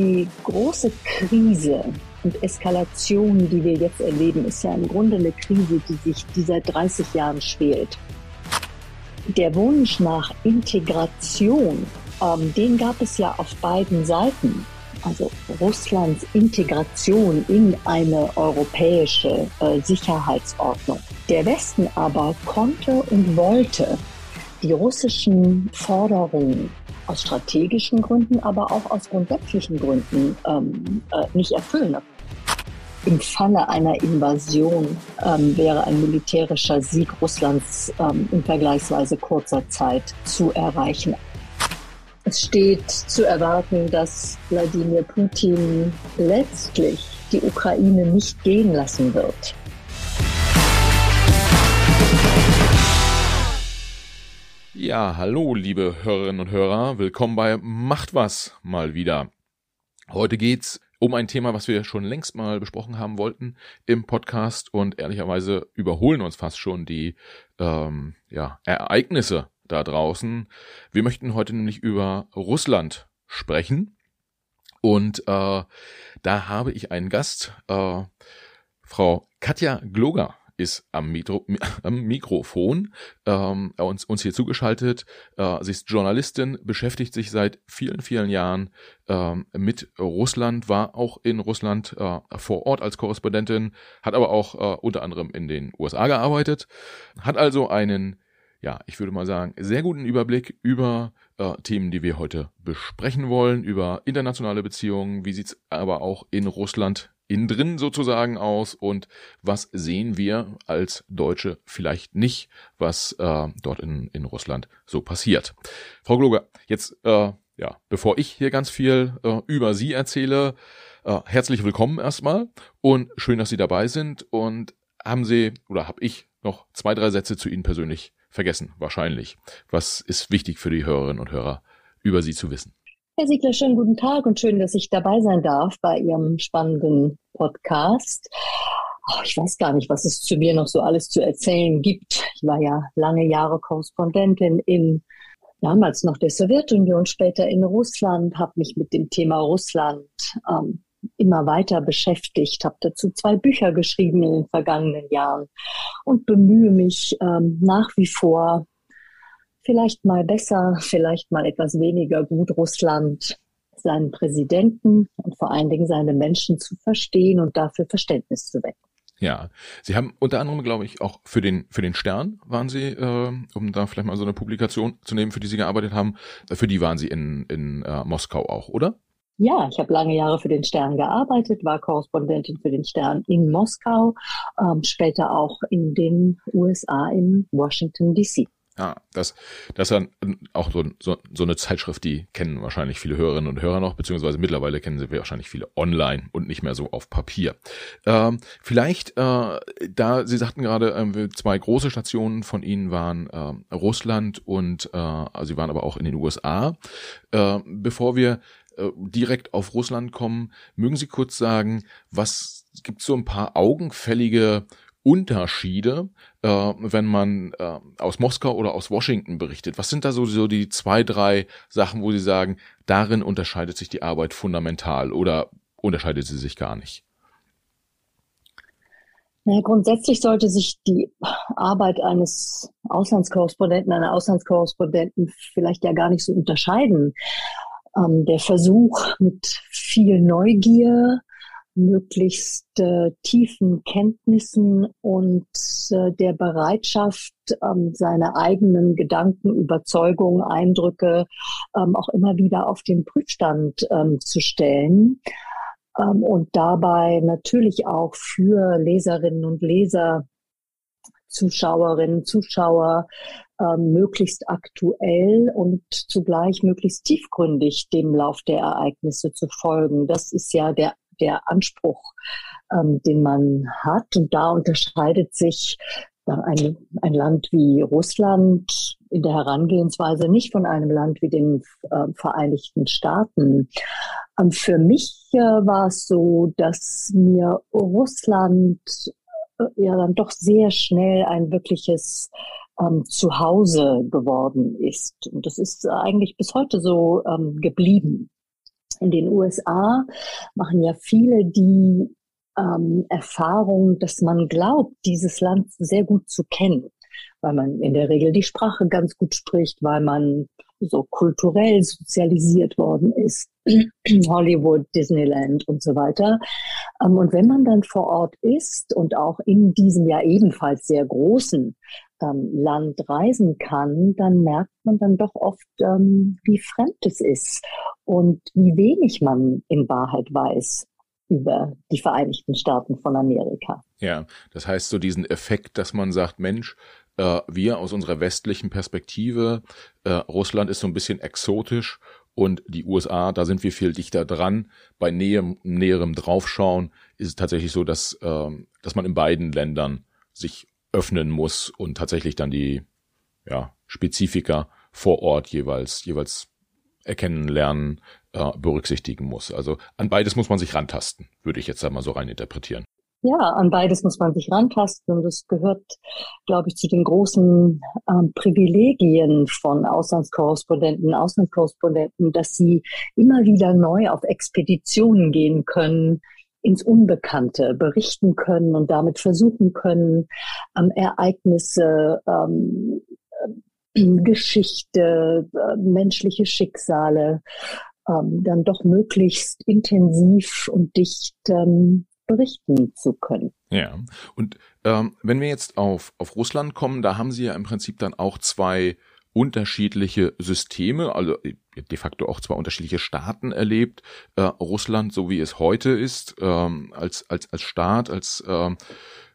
Die große Krise und Eskalation, die wir jetzt erleben, ist ja im Grunde eine Krise, die sich die seit 30 Jahren schwelt. Der Wunsch nach Integration, ähm, den gab es ja auf beiden Seiten. Also Russlands Integration in eine europäische äh, Sicherheitsordnung. Der Westen aber konnte und wollte die russischen Forderungen aus strategischen Gründen, aber auch aus grundsätzlichen Gründen ähm, äh, nicht erfüllen. Im Falle einer Invasion ähm, wäre ein militärischer Sieg Russlands ähm, in vergleichsweise kurzer Zeit zu erreichen. Es steht zu erwarten, dass Wladimir Putin letztlich die Ukraine nicht gehen lassen wird. Ja, hallo, liebe Hörerinnen und Hörer. Willkommen bei Macht was mal wieder. Heute geht's um ein Thema, was wir schon längst mal besprochen haben wollten im Podcast und ehrlicherweise überholen uns fast schon die ähm, ja, Ereignisse da draußen. Wir möchten heute nämlich über Russland sprechen und äh, da habe ich einen Gast, äh, Frau Katja Gloger ist am, Mikro, am Mikrofon ähm, uns, uns hier zugeschaltet. Äh, sie ist Journalistin, beschäftigt sich seit vielen, vielen Jahren ähm, mit Russland, war auch in Russland äh, vor Ort als Korrespondentin, hat aber auch äh, unter anderem in den USA gearbeitet, hat also einen, ja, ich würde mal sagen, sehr guten Überblick über äh, Themen, die wir heute besprechen wollen, über internationale Beziehungen, wie sieht's aber auch in Russland innen drin sozusagen aus und was sehen wir als Deutsche vielleicht nicht, was äh, dort in, in Russland so passiert. Frau Gloger, jetzt, äh, ja, bevor ich hier ganz viel äh, über Sie erzähle, äh, herzlich willkommen erstmal und schön, dass Sie dabei sind und haben Sie oder habe ich noch zwei, drei Sätze zu Ihnen persönlich vergessen, wahrscheinlich. Was ist wichtig für die Hörerinnen und Hörer über Sie zu wissen? Herr Siegler, schönen guten Tag und schön, dass ich dabei sein darf bei Ihrem spannenden Podcast. Ich weiß gar nicht, was es zu mir noch so alles zu erzählen gibt. Ich war ja lange Jahre Korrespondentin in damals noch der Sowjetunion, später in Russland, habe mich mit dem Thema Russland ähm, immer weiter beschäftigt, habe dazu zwei Bücher geschrieben in den vergangenen Jahren und bemühe mich ähm, nach wie vor vielleicht mal besser, vielleicht mal etwas weniger gut Russland, seinen Präsidenten und vor allen Dingen seine Menschen zu verstehen und dafür Verständnis zu wecken. Ja, Sie haben unter anderem, glaube ich, auch für den für den Stern waren Sie, äh, um da vielleicht mal so eine Publikation zu nehmen, für die Sie gearbeitet haben. Für die waren Sie in in äh, Moskau auch, oder? Ja, ich habe lange Jahre für den Stern gearbeitet, war Korrespondentin für den Stern in Moskau, ähm, später auch in den USA in Washington D.C. Ja, das, das ist dann auch so, so, so eine Zeitschrift, die kennen wahrscheinlich viele Hörerinnen und Hörer noch, beziehungsweise mittlerweile kennen sie wahrscheinlich viele online und nicht mehr so auf Papier. Ähm, vielleicht, äh, da Sie sagten gerade, äh, zwei große Stationen von Ihnen waren äh, Russland und äh, also Sie waren aber auch in den USA. Äh, bevor wir äh, direkt auf Russland kommen, mögen Sie kurz sagen, was gibt so ein paar augenfällige Unterschiede, äh, wenn man äh, aus Moskau oder aus Washington berichtet? Was sind da so, so die zwei, drei Sachen, wo Sie sagen, darin unterscheidet sich die Arbeit fundamental oder unterscheidet sie sich gar nicht? Ja, grundsätzlich sollte sich die Arbeit eines Auslandskorrespondenten, einer Auslandskorrespondenten vielleicht ja gar nicht so unterscheiden. Ähm, der Versuch mit viel Neugier, möglichst äh, tiefen Kenntnissen und äh, der Bereitschaft, ähm, seine eigenen Gedanken, Überzeugungen, Eindrücke ähm, auch immer wieder auf den Prüfstand ähm, zu stellen ähm, und dabei natürlich auch für Leserinnen und Leser, Zuschauerinnen, Zuschauer ähm, möglichst aktuell und zugleich möglichst tiefgründig dem Lauf der Ereignisse zu folgen. Das ist ja der der Anspruch, ähm, den man hat. Und da unterscheidet sich ein, ein Land wie Russland in der Herangehensweise nicht von einem Land wie den äh, Vereinigten Staaten. Ähm, für mich äh, war es so, dass mir Russland äh, ja dann doch sehr schnell ein wirkliches ähm, Zuhause geworden ist. Und das ist eigentlich bis heute so ähm, geblieben. In den USA machen ja viele die ähm, Erfahrung, dass man glaubt, dieses Land sehr gut zu kennen, weil man in der Regel die Sprache ganz gut spricht, weil man so kulturell sozialisiert worden ist, Hollywood, Disneyland und so weiter. Ähm, und wenn man dann vor Ort ist und auch in diesem ja ebenfalls sehr großen ähm, Land reisen kann, dann merkt man dann doch oft, ähm, wie fremd es ist und wie wenig man in Wahrheit weiß über die Vereinigten Staaten von Amerika. Ja, das heißt so diesen Effekt, dass man sagt, Mensch, äh, wir aus unserer westlichen Perspektive, äh, Russland ist so ein bisschen exotisch und die USA, da sind wir viel dichter dran. Bei näherem, näherem Draufschauen ist es tatsächlich so, dass, äh, dass man in beiden Ländern sich öffnen muss und tatsächlich dann die ja, Spezifika vor Ort jeweils, jeweils erkennen, lernen, äh, berücksichtigen muss. Also an beides muss man sich rantasten, würde ich jetzt einmal so rein interpretieren. Ja, an beides muss man sich rantasten und es gehört, glaube ich, zu den großen ähm, Privilegien von Auslandskorrespondenten, Auslandskorrespondenten, dass sie immer wieder neu auf Expeditionen gehen können, ins Unbekannte berichten können und damit versuchen können, ähm, Ereignisse, ähm, äh, Geschichte, äh, menschliche Schicksale ähm, dann doch möglichst intensiv und dicht ähm, berichten zu können. Ja, und ähm, wenn wir jetzt auf, auf Russland kommen, da haben Sie ja im Prinzip dann auch zwei unterschiedliche Systeme, also de facto auch zwei unterschiedliche Staaten erlebt. Äh, Russland, so wie es heute ist, ähm, als, als, als Staat, als ähm,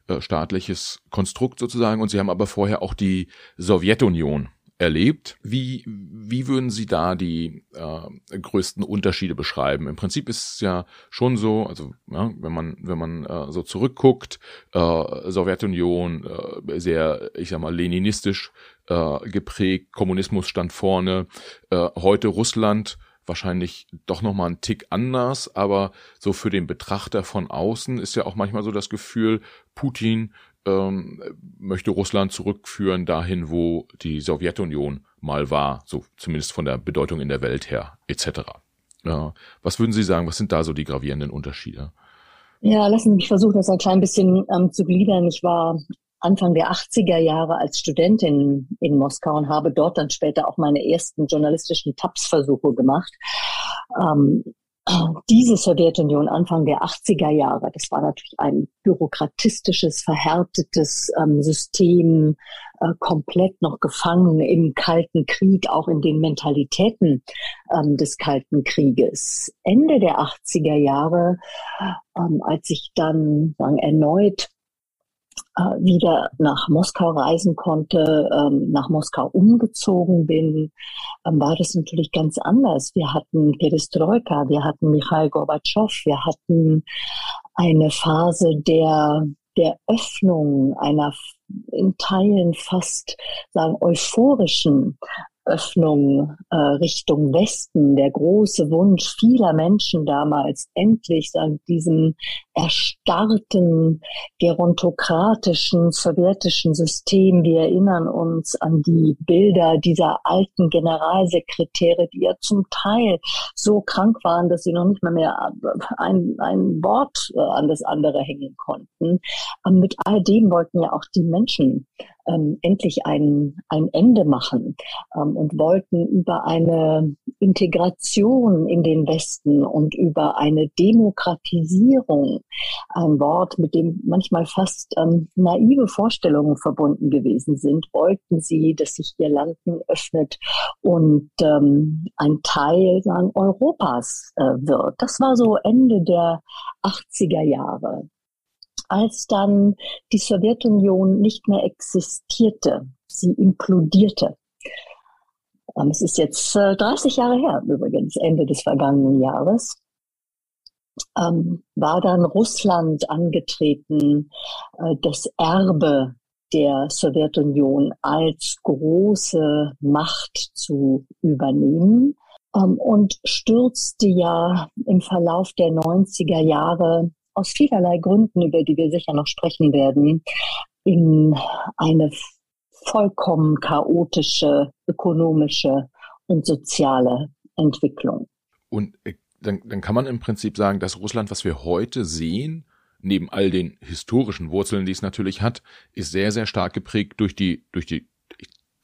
äh, staatliches Konstrukt sozusagen. Und sie haben aber vorher auch die Sowjetunion erlebt. Wie, wie würden Sie da die äh, größten Unterschiede beschreiben? Im Prinzip ist es ja schon so, also ja, wenn man wenn man äh, so zurückguckt, äh, Sowjetunion äh, sehr, ich sag mal, leninistisch äh, geprägt, Kommunismus stand vorne, äh, heute Russland wahrscheinlich doch noch mal ein Tick anders, aber so für den Betrachter von außen ist ja auch manchmal so das Gefühl, Putin ähm, möchte Russland zurückführen dahin, wo die Sowjetunion mal war, so zumindest von der Bedeutung in der Welt her, etc. Ja, was würden Sie sagen, was sind da so die gravierenden Unterschiede? Ja, lassen Sie mich versuchen, das ein klein bisschen ähm, zu gliedern. Ich war Anfang der 80er Jahre als Studentin in Moskau und habe dort dann später auch meine ersten journalistischen Tapsversuche gemacht. Ähm, diese Sowjetunion Anfang der 80er Jahre, das war natürlich ein bürokratistisches, verhärtetes ähm, System, äh, komplett noch gefangen im Kalten Krieg, auch in den Mentalitäten ähm, des Kalten Krieges. Ende der 80er Jahre, ähm, als ich dann sagen, erneut wieder nach Moskau reisen konnte, ähm, nach Moskau umgezogen bin, ähm, war das natürlich ganz anders. Wir hatten Perestroika, wir hatten Michail Gorbatschow, wir hatten eine Phase der der Öffnung einer in Teilen fast sagen euphorischen Öffnung äh, Richtung Westen, der große Wunsch vieler Menschen damals, endlich an diesem erstarrten, gerontokratischen, sowjetischen System. Wir erinnern uns an die Bilder dieser alten Generalsekretäre, die ja zum Teil so krank waren, dass sie noch nicht mal mehr ein, ein Wort äh, an das andere hängen konnten. Und mit all dem wollten ja auch die Menschen ähm, endlich ein, ein Ende machen ähm, und wollten über eine Integration in den Westen und über eine Demokratisierung, ein Wort, mit dem manchmal fast ähm, naive Vorstellungen verbunden gewesen sind, wollten sie, dass sich ihr Land öffnet und ähm, ein Teil sagen, Europas äh, wird. Das war so Ende der 80er Jahre als dann die Sowjetunion nicht mehr existierte. Sie implodierte. Ähm, es ist jetzt 30 äh, Jahre her, übrigens, Ende des vergangenen Jahres. Ähm, war dann Russland angetreten, äh, das Erbe der Sowjetunion als große Macht zu übernehmen ähm, und stürzte ja im Verlauf der 90er Jahre aus vielerlei Gründen, über die wir sicher noch sprechen werden, in eine vollkommen chaotische ökonomische und soziale Entwicklung. Und äh, dann, dann kann man im Prinzip sagen, das Russland, was wir heute sehen, neben all den historischen Wurzeln, die es natürlich hat, ist sehr, sehr stark geprägt durch die, durch die,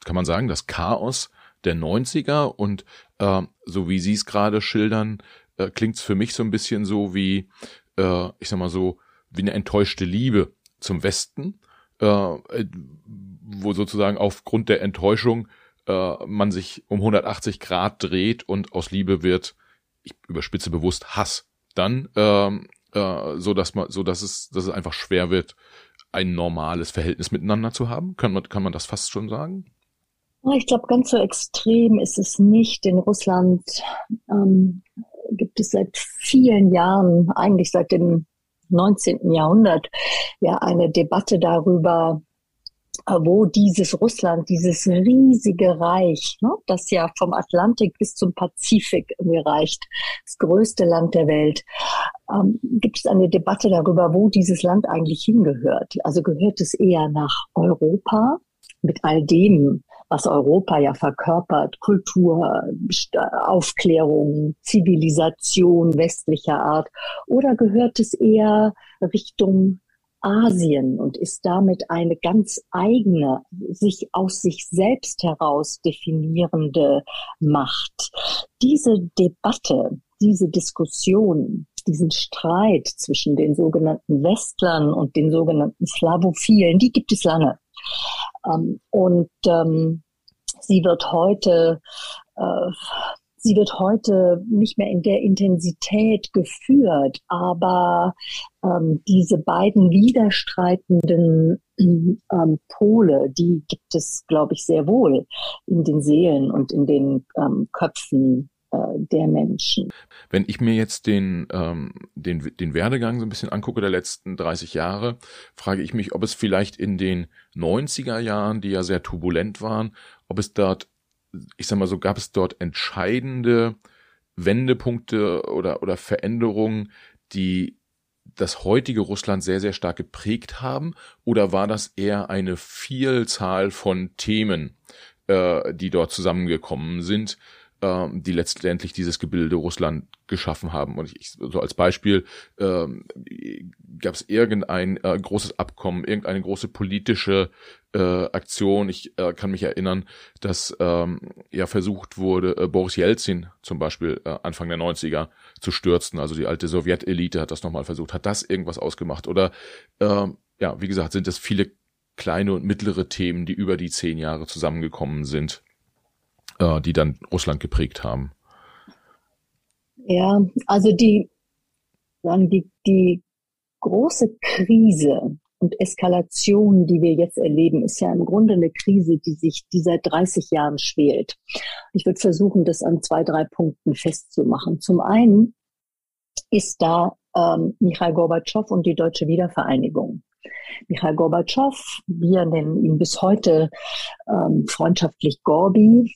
kann man sagen, das Chaos der 90er und äh, so wie Sie es gerade schildern, äh, klingt es für mich so ein bisschen so wie, äh, ich sag mal so, wie eine enttäuschte Liebe zum Westen, äh, wo sozusagen aufgrund der Enttäuschung äh, man sich um 180 Grad dreht und aus Liebe wird, ich überspitze bewusst Hass. Dann ähm, äh, so dass man, so dass es, dass es einfach schwer wird, ein normales Verhältnis miteinander zu haben. Kann man, kann man das fast schon sagen? Ich glaube, ganz so extrem ist es nicht. In Russland ähm, gibt es seit vielen Jahren, eigentlich seit dem 19. Jahrhundert, ja eine Debatte darüber, wo dieses Russland, dieses riesige Reich, ne, das ja vom Atlantik bis zum Pazifik reicht, das größte Land der Welt, ähm, gibt es eine Debatte darüber, wo dieses Land eigentlich hingehört. Also gehört es eher nach Europa mit all dem, was Europa ja verkörpert, Kultur, Aufklärung, Zivilisation westlicher Art, oder gehört es eher Richtung Asien und ist damit eine ganz eigene, sich aus sich selbst heraus definierende Macht. Diese Debatte, diese Diskussion, diesen Streit zwischen den sogenannten Westlern und den sogenannten Slavophilen, die gibt es lange. Ähm, und ähm, sie wird heute äh, sie wird heute nicht mehr in der Intensität geführt, aber ähm, diese beiden widerstreitenden ähm, Pole, die gibt es, glaube ich, sehr wohl in den Seelen und in den ähm, Köpfen äh, der Menschen. Wenn ich mir jetzt den, ähm, den, den Werdegang so ein bisschen angucke der letzten 30 Jahre, frage ich mich, ob es vielleicht in den 90er Jahren, die ja sehr turbulent waren, ob es dort ich sag mal so, gab es dort entscheidende Wendepunkte oder, oder Veränderungen, die das heutige Russland sehr, sehr stark geprägt haben? Oder war das eher eine Vielzahl von Themen, äh, die dort zusammengekommen sind, äh, die letztendlich dieses Gebilde Russland geschaffen haben? Und ich, so als Beispiel äh, gab es irgendein äh, großes Abkommen, irgendeine große politische äh, Aktion. Ich äh, kann mich erinnern, dass ähm, ja versucht wurde, äh, Boris Jelzin zum Beispiel äh, Anfang der 90er zu stürzen. Also die alte Sowjetelite hat das nochmal versucht. Hat das irgendwas ausgemacht? Oder äh, ja, wie gesagt, sind es viele kleine und mittlere Themen, die über die zehn Jahre zusammengekommen sind, äh, die dann Russland geprägt haben. Ja, also die, sagen die, die große Krise und Eskalation, die wir jetzt erleben, ist ja im Grunde eine Krise, die sich, die seit 30 Jahren schwelt. Ich würde versuchen, das an zwei, drei Punkten festzumachen. Zum einen ist da ähm, Michail Gorbatschow und die deutsche Wiedervereinigung. Michail Gorbatschow, wir nennen ihn bis heute ähm, freundschaftlich Gorbi,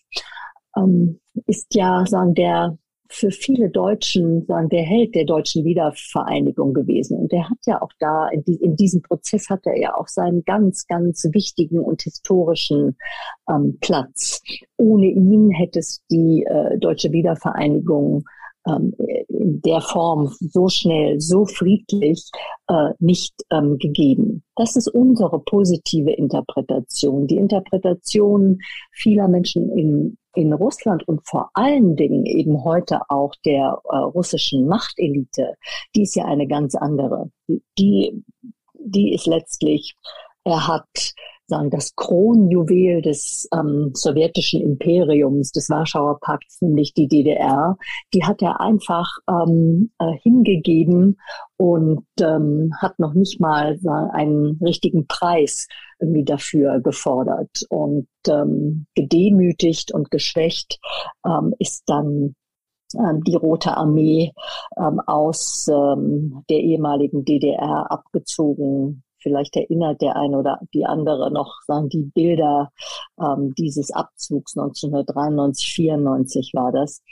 ähm, ist ja sagen der für viele Deutschen sagen, der Held der deutschen Wiedervereinigung gewesen. Und der hat ja auch da, in, die, in diesem Prozess hat er ja auch seinen ganz, ganz wichtigen und historischen ähm, Platz. Ohne ihn hätte es die äh, deutsche Wiedervereinigung ähm, in der Form so schnell, so friedlich äh, nicht ähm, gegeben. Das ist unsere positive Interpretation. Die Interpretation vieler Menschen in, in Russland und vor allen Dingen eben heute auch der äh, russischen Machtelite, die ist ja eine ganz andere. Die, die ist letztlich, er hat sagen, das Kronjuwel des ähm, sowjetischen Imperiums, des Warschauer Pakts, nämlich die DDR, die hat er einfach ähm, äh, hingegeben und ähm, hat noch nicht mal einen richtigen Preis irgendwie dafür gefordert. Und ähm, gedemütigt und geschwächt ähm, ist dann ähm, die Rote Armee ähm, aus ähm, der ehemaligen DDR abgezogen Vielleicht erinnert der eine oder die andere noch sagen die Bilder ähm, dieses Abzugs 1993, 94 war das.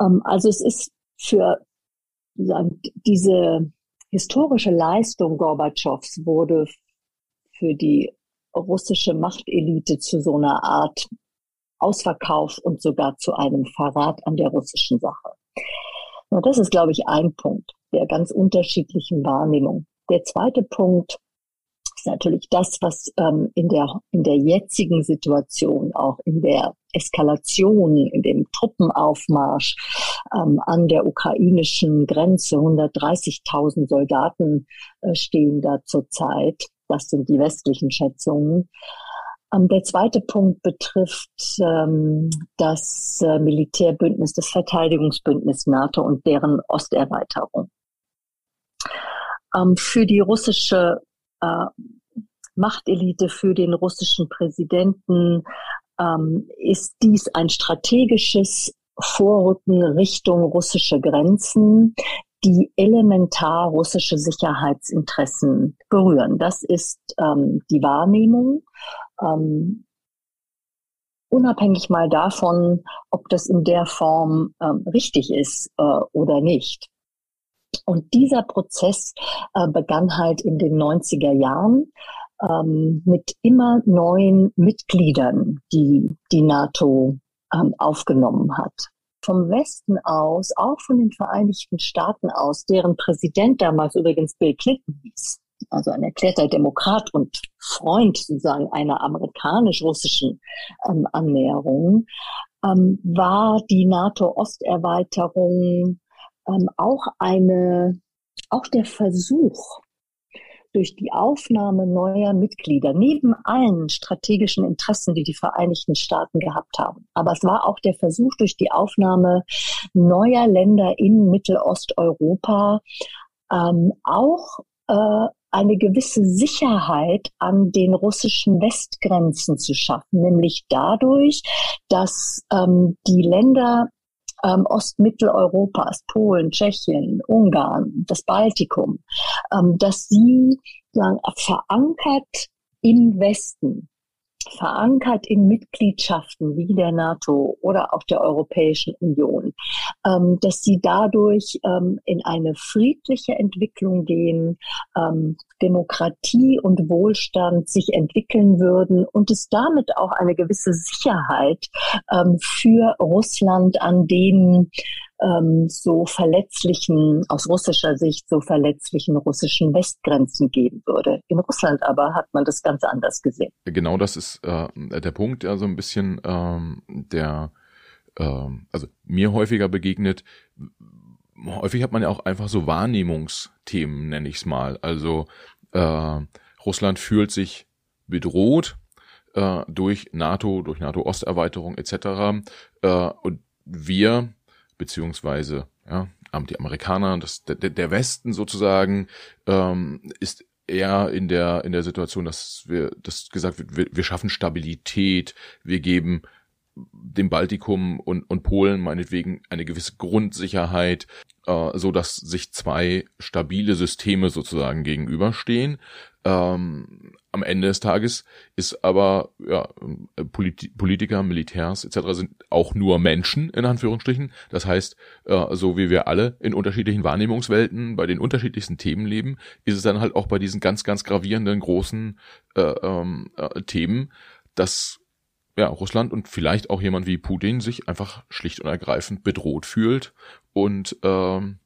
Ähm, also es ist für sagen, diese historische Leistung Gorbatschows wurde für die russische Machtelite zu so einer Art Ausverkauf und sogar zu einem Verrat an der russischen Sache. Und das ist, glaube ich, ein Punkt der ganz unterschiedlichen Wahrnehmung. Der zweite Punkt ist natürlich das, was ähm, in, der, in der jetzigen Situation, auch in der Eskalation, in dem Truppenaufmarsch ähm, an der ukrainischen Grenze, 130.000 Soldaten äh, stehen da zurzeit, das sind die westlichen Schätzungen, ähm, der zweite Punkt betrifft ähm, das äh, Militärbündnis, das Verteidigungsbündnis NATO und deren Osterweiterung. Ähm, für die russische äh, Machtelite, für den russischen Präsidenten ähm, ist dies ein strategisches Vorrücken Richtung russische Grenzen, die elementar russische Sicherheitsinteressen berühren. Das ist ähm, die Wahrnehmung. Ähm, unabhängig mal davon, ob das in der Form ähm, richtig ist äh, oder nicht. Und dieser Prozess äh, begann halt in den 90er Jahren ähm, mit immer neuen Mitgliedern, die die NATO ähm, aufgenommen hat. Vom Westen aus, auch von den Vereinigten Staaten aus, deren Präsident damals übrigens Bill Clinton hieß, also ein erklärter Demokrat und Freund sozusagen einer amerikanisch-russischen ähm, Annäherung, ähm, war die NATO-Osterweiterung ähm, auch eine, auch der Versuch, durch die Aufnahme neuer Mitglieder, neben allen strategischen Interessen, die die Vereinigten Staaten gehabt haben. Aber es war auch der Versuch, durch die Aufnahme neuer Länder in Mittelosteuropa ähm, auch äh, eine gewisse Sicherheit an den russischen Westgrenzen zu schaffen, nämlich dadurch, dass ähm, die Länder ähm, Ostmitteleuropas, Polen, Tschechien, Ungarn, das Baltikum, ähm, dass sie sagen, verankert im Westen verankert in Mitgliedschaften wie der NATO oder auch der Europäischen Union, ähm, dass sie dadurch ähm, in eine friedliche Entwicklung gehen, ähm, Demokratie und Wohlstand sich entwickeln würden und es damit auch eine gewisse Sicherheit ähm, für Russland an den ähm, so verletzlichen, aus russischer Sicht so verletzlichen russischen Westgrenzen geben würde. In Russland aber hat man das ganz anders gesehen. Genau das ist äh, der Punkt, der so ein bisschen ähm, der, äh, also mir häufiger begegnet. Häufig hat man ja auch einfach so Wahrnehmungsthemen, nenne ich es mal. Also äh, Russland fühlt sich bedroht äh, durch NATO, durch NATO-Osterweiterung etc. Äh, und wir beziehungsweise ja, die Amerikaner, das, der, der Westen sozusagen, ähm, ist eher in der in der Situation, dass wir das gesagt wird, wir, wir schaffen Stabilität, wir geben dem Baltikum und, und Polen meinetwegen eine gewisse Grundsicherheit, äh, so dass sich zwei stabile Systeme sozusagen gegenüberstehen. Ähm, am Ende des Tages ist aber ja, Polit Politiker, Militärs etc. sind auch nur Menschen in Anführungsstrichen. Das heißt, äh, so wie wir alle in unterschiedlichen Wahrnehmungswelten bei den unterschiedlichsten Themen leben, ist es dann halt auch bei diesen ganz ganz gravierenden großen äh, ähm, äh, Themen, dass ja, Russland und vielleicht auch jemand wie Putin sich einfach schlicht und ergreifend bedroht fühlt und, ähm,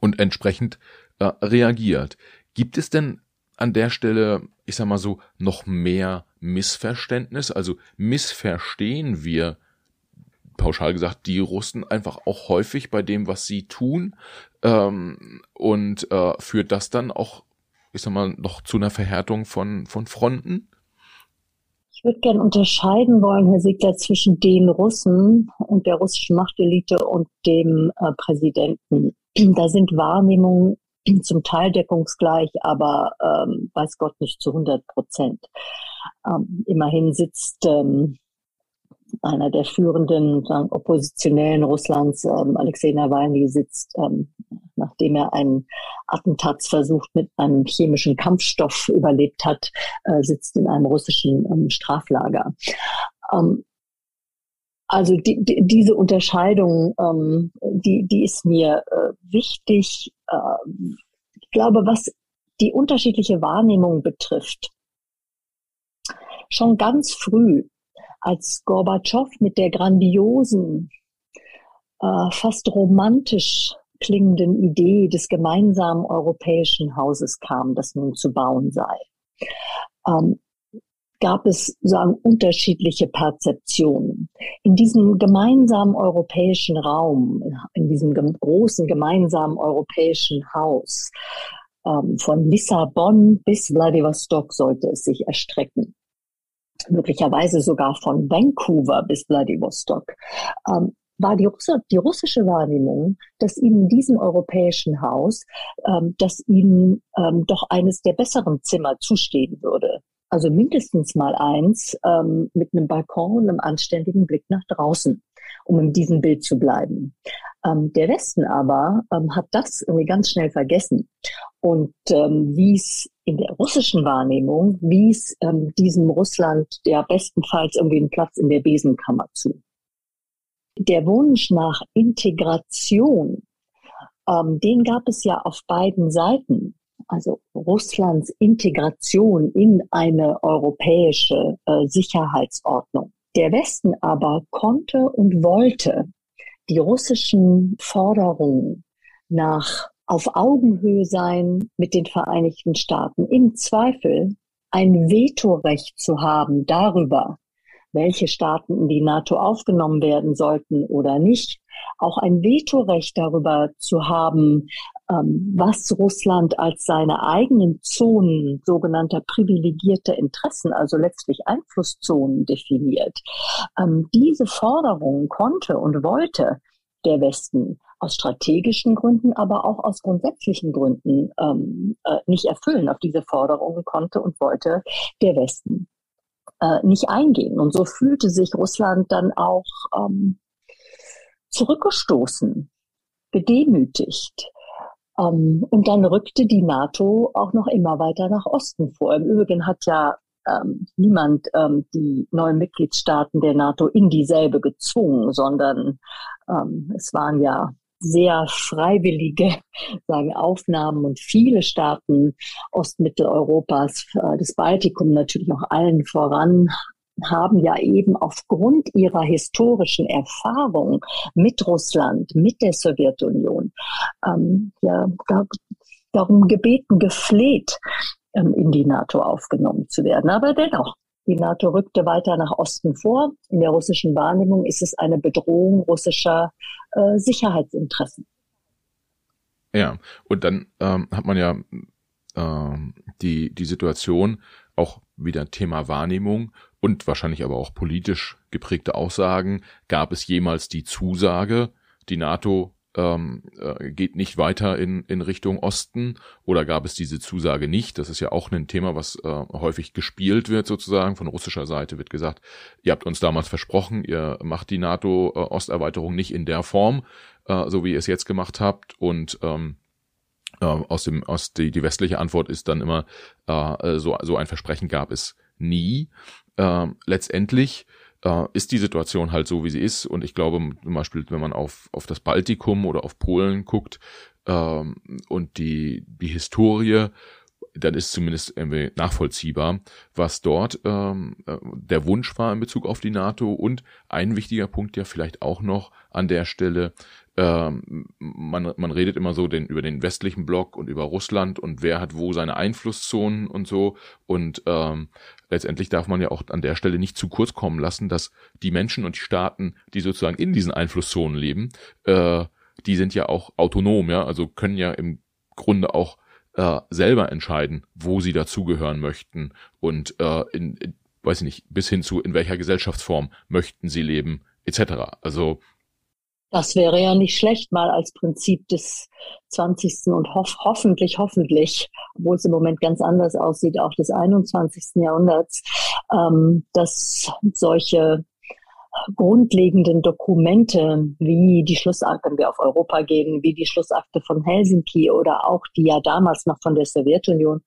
und entsprechend äh, reagiert. Gibt es denn an der Stelle, ich sag mal so, noch mehr Missverständnis? Also missverstehen wir, pauschal gesagt, die Russen einfach auch häufig bei dem, was sie tun? Ähm, und äh, führt das dann auch, ich sag mal, noch zu einer Verhärtung von, von Fronten? Ich würde gerne unterscheiden wollen, Herr Siegler, zwischen den Russen und der russischen Machtelite und dem äh, Präsidenten. Da sind Wahrnehmungen zum Teil deckungsgleich, aber ähm, weiß Gott nicht zu 100 Prozent. Ähm, immerhin sitzt ähm, einer der führenden sagen, Oppositionellen Russlands, ähm, Alexei Nawalny, sitzt, ähm, nachdem er einen Attentatsversuch mit einem chemischen Kampfstoff überlebt hat, äh, sitzt in einem russischen ähm, Straflager. Ähm, also die, die, diese Unterscheidung, ähm, die, die ist mir äh, wichtig. Äh, ich glaube, was die unterschiedliche Wahrnehmung betrifft, schon ganz früh als Gorbatschow mit der grandiosen, äh, fast romantisch klingenden Idee des gemeinsamen europäischen Hauses kam, das nun zu bauen sei. Ähm, gab es sagen unterschiedliche Perzeptionen. In diesem gemeinsamen europäischen Raum, in diesem großen gemeinsamen europäischen Haus, ähm, von Lissabon bis Vladivostok sollte es sich erstrecken. Möglicherweise sogar von Vancouver bis Vladivostok. Ähm, war die, Russ die, russische Wahrnehmung, dass ihnen in diesem europäischen Haus, ähm, dass ihnen ähm, doch eines der besseren Zimmer zustehen würde. Also mindestens mal eins ähm, mit einem Balkon und einem anständigen Blick nach draußen, um in diesem Bild zu bleiben. Ähm, der Westen aber ähm, hat das irgendwie ganz schnell vergessen und ähm, wies in der russischen Wahrnehmung, wies ähm, diesem Russland der bestenfalls irgendwie einen Platz in der Besenkammer zu. Der Wunsch nach Integration, ähm, den gab es ja auf beiden Seiten also Russlands Integration in eine europäische äh, Sicherheitsordnung. Der Westen aber konnte und wollte die russischen Forderungen nach auf Augenhöhe sein mit den Vereinigten Staaten, im Zweifel ein Vetorecht zu haben darüber, welche Staaten in die NATO aufgenommen werden sollten oder nicht, auch ein Vetorecht darüber zu haben, ähm, was Russland als seine eigenen Zonen sogenannter privilegierter Interessen, also letztlich Einflusszonen definiert. Ähm, diese Forderungen konnte und wollte der Westen aus strategischen Gründen, aber auch aus grundsätzlichen Gründen ähm, äh, nicht erfüllen. Auf diese Forderungen konnte und wollte der Westen äh, nicht eingehen. Und so fühlte sich Russland dann auch ähm, zurückgestoßen, gedemütigt. Ähm, und dann rückte die NATO auch noch immer weiter nach Osten vor. Im Übrigen hat ja ähm, niemand ähm, die neuen Mitgliedstaaten der NATO in dieselbe gezwungen, sondern ähm, es waren ja sehr freiwillige sagen, Aufnahmen und viele Staaten Ostmitteleuropas, äh, das Baltikum natürlich auch allen voran, haben ja eben aufgrund ihrer historischen Erfahrung mit Russland, mit der Sowjetunion, ähm, ja, da, darum gebeten, gefleht, ähm, in die NATO aufgenommen zu werden. Aber dennoch, die NATO rückte weiter nach Osten vor. In der russischen Wahrnehmung ist es eine Bedrohung russischer äh, Sicherheitsinteressen. Ja, und dann ähm, hat man ja ähm, die, die Situation, auch wieder Thema Wahrnehmung und wahrscheinlich aber auch politisch geprägte Aussagen. Gab es jemals die Zusage, die NATO ähm, äh, geht nicht weiter in, in Richtung Osten oder gab es diese Zusage nicht? Das ist ja auch ein Thema, was äh, häufig gespielt wird sozusagen. Von russischer Seite wird gesagt, ihr habt uns damals versprochen, ihr macht die NATO-Osterweiterung nicht in der Form, äh, so wie ihr es jetzt gemacht habt und ähm, äh, aus dem aus die, die westliche Antwort ist dann immer äh, so so ein Versprechen gab es nie. Äh, letztendlich äh, ist die Situation halt so, wie sie ist. Und ich glaube, zum Beispiel, wenn man auf, auf das Baltikum oder auf Polen guckt ähm, und die, die Historie, dann ist zumindest irgendwie nachvollziehbar, was dort ähm, äh, der Wunsch war in Bezug auf die NATO. Und ein wichtiger Punkt ja vielleicht auch noch an der Stelle, ähm, man, man redet immer so den, über den westlichen Block und über Russland und wer hat wo seine Einflusszonen und so. Und ähm, letztendlich darf man ja auch an der Stelle nicht zu kurz kommen lassen, dass die Menschen und die Staaten, die sozusagen in diesen Einflusszonen leben, äh, die sind ja auch autonom, ja, also können ja im Grunde auch äh, selber entscheiden, wo sie dazugehören möchten und äh, in, in, weiß ich nicht, bis hin zu in welcher Gesellschaftsform möchten sie leben, etc. Also das wäre ja nicht schlecht, mal als Prinzip des 20. und hoff hoffentlich, hoffentlich, obwohl es im Moment ganz anders aussieht, auch des 21. Jahrhunderts, ähm, dass solche grundlegenden Dokumente wie die Schlussakte, wenn wir auf Europa gehen, wie die Schlussakte von Helsinki oder auch die ja damals noch von der Sowjetunion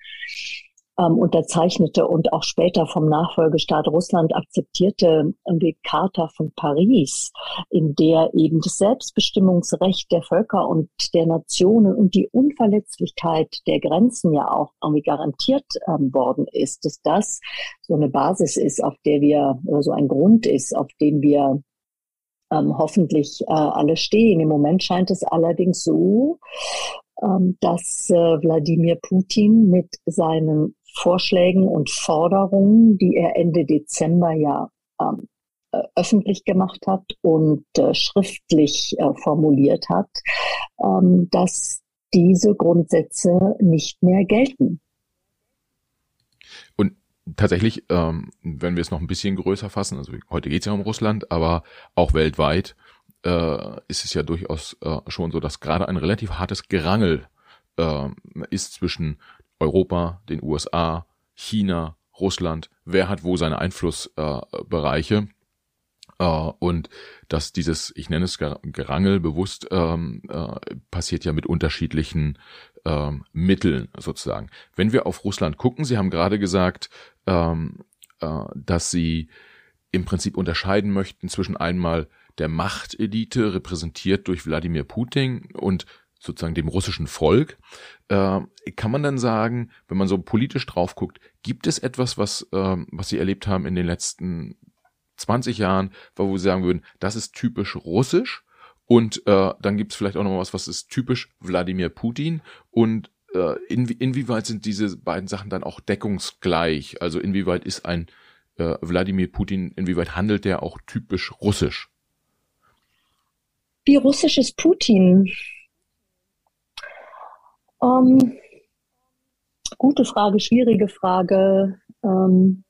ähm, unterzeichnete und auch später vom Nachfolgestaat Russland akzeptierte die Charta von Paris, in der eben das Selbstbestimmungsrecht der Völker und der Nationen und die Unverletzlichkeit der Grenzen ja auch irgendwie garantiert ähm, worden ist, dass das so eine Basis ist, auf der wir, oder so ein Grund ist, auf den wir ähm, hoffentlich äh, alle stehen. Im Moment scheint es allerdings so, ähm, dass äh, Wladimir Putin mit seinen Vorschlägen und Forderungen, die er Ende Dezember ja ähm, äh, öffentlich gemacht hat und äh, schriftlich äh, formuliert hat, ähm, dass diese Grundsätze nicht mehr gelten. Und tatsächlich, ähm, wenn wir es noch ein bisschen größer fassen, also heute geht es ja um Russland, aber auch weltweit äh, ist es ja durchaus äh, schon so, dass gerade ein relativ hartes Gerangel äh, ist zwischen Europa, den USA, China, Russland, wer hat wo seine Einflussbereiche. Äh, und dass dieses, ich nenne es Gerangel bewusst, ähm, äh, passiert ja mit unterschiedlichen ähm, Mitteln sozusagen. Wenn wir auf Russland gucken, Sie haben gerade gesagt, ähm, äh, dass Sie im Prinzip unterscheiden möchten zwischen einmal der Machtelite, repräsentiert durch Wladimir Putin und sozusagen dem russischen Volk. Äh, kann man dann sagen, wenn man so politisch drauf guckt, gibt es etwas, was, äh, was Sie erlebt haben in den letzten 20 Jahren, wo Sie sagen würden, das ist typisch russisch und äh, dann gibt es vielleicht auch noch was, was ist typisch Wladimir Putin und äh, in, inwieweit sind diese beiden Sachen dann auch deckungsgleich? Also inwieweit ist ein äh, Wladimir Putin, inwieweit handelt der auch typisch russisch? Wie russisch ist Putin? Ähm, gute Frage, schwierige Frage. Ähm,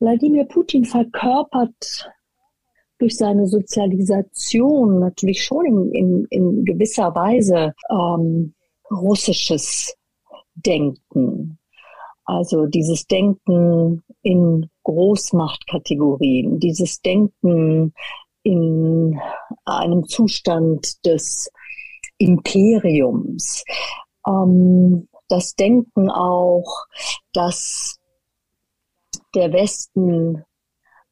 Wladimir Putin verkörpert durch seine Sozialisation natürlich schon in, in, in gewisser Weise ähm, russisches Denken. Also dieses Denken in Großmachtkategorien, dieses Denken in einem Zustand des Imperiums. Ähm, das Denken auch, dass der Westen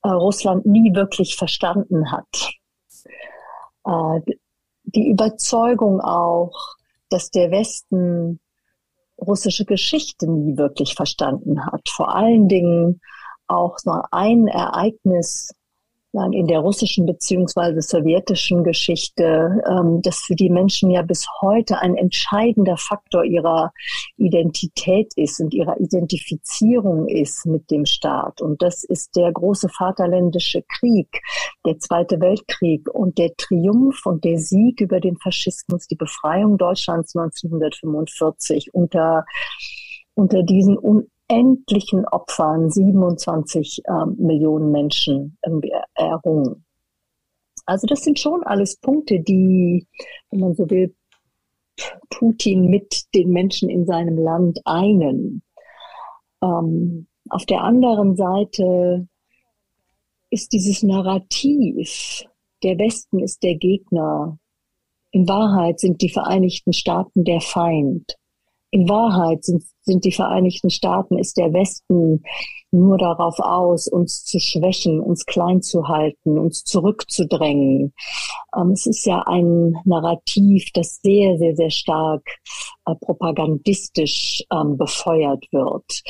äh, Russland nie wirklich verstanden hat. Äh, die Überzeugung auch, dass der Westen russische Geschichte nie wirklich verstanden hat. Vor allen Dingen auch nur ein Ereignis in der russischen beziehungsweise sowjetischen Geschichte, ähm, das für die Menschen ja bis heute ein entscheidender Faktor ihrer Identität ist und ihrer Identifizierung ist mit dem Staat. Und das ist der große Vaterländische Krieg, der Zweite Weltkrieg und der Triumph und der Sieg über den Faschismus, die Befreiung Deutschlands 1945 unter unter diesen unendlichen Opfern 27 äh, Millionen Menschen errungen. Also das sind schon alles Punkte, die, wenn man so will, Putin mit den Menschen in seinem Land einen. Ähm, auf der anderen Seite ist dieses Narrativ, der Westen ist der Gegner. In Wahrheit sind die Vereinigten Staaten der Feind in Wahrheit sind, sind die Vereinigten Staaten, ist der Westen nur darauf aus, uns zu schwächen, uns klein zu halten, uns zurückzudrängen. Ähm, es ist ja ein Narrativ, das sehr, sehr, sehr stark äh, propagandistisch ähm, befeuert wird.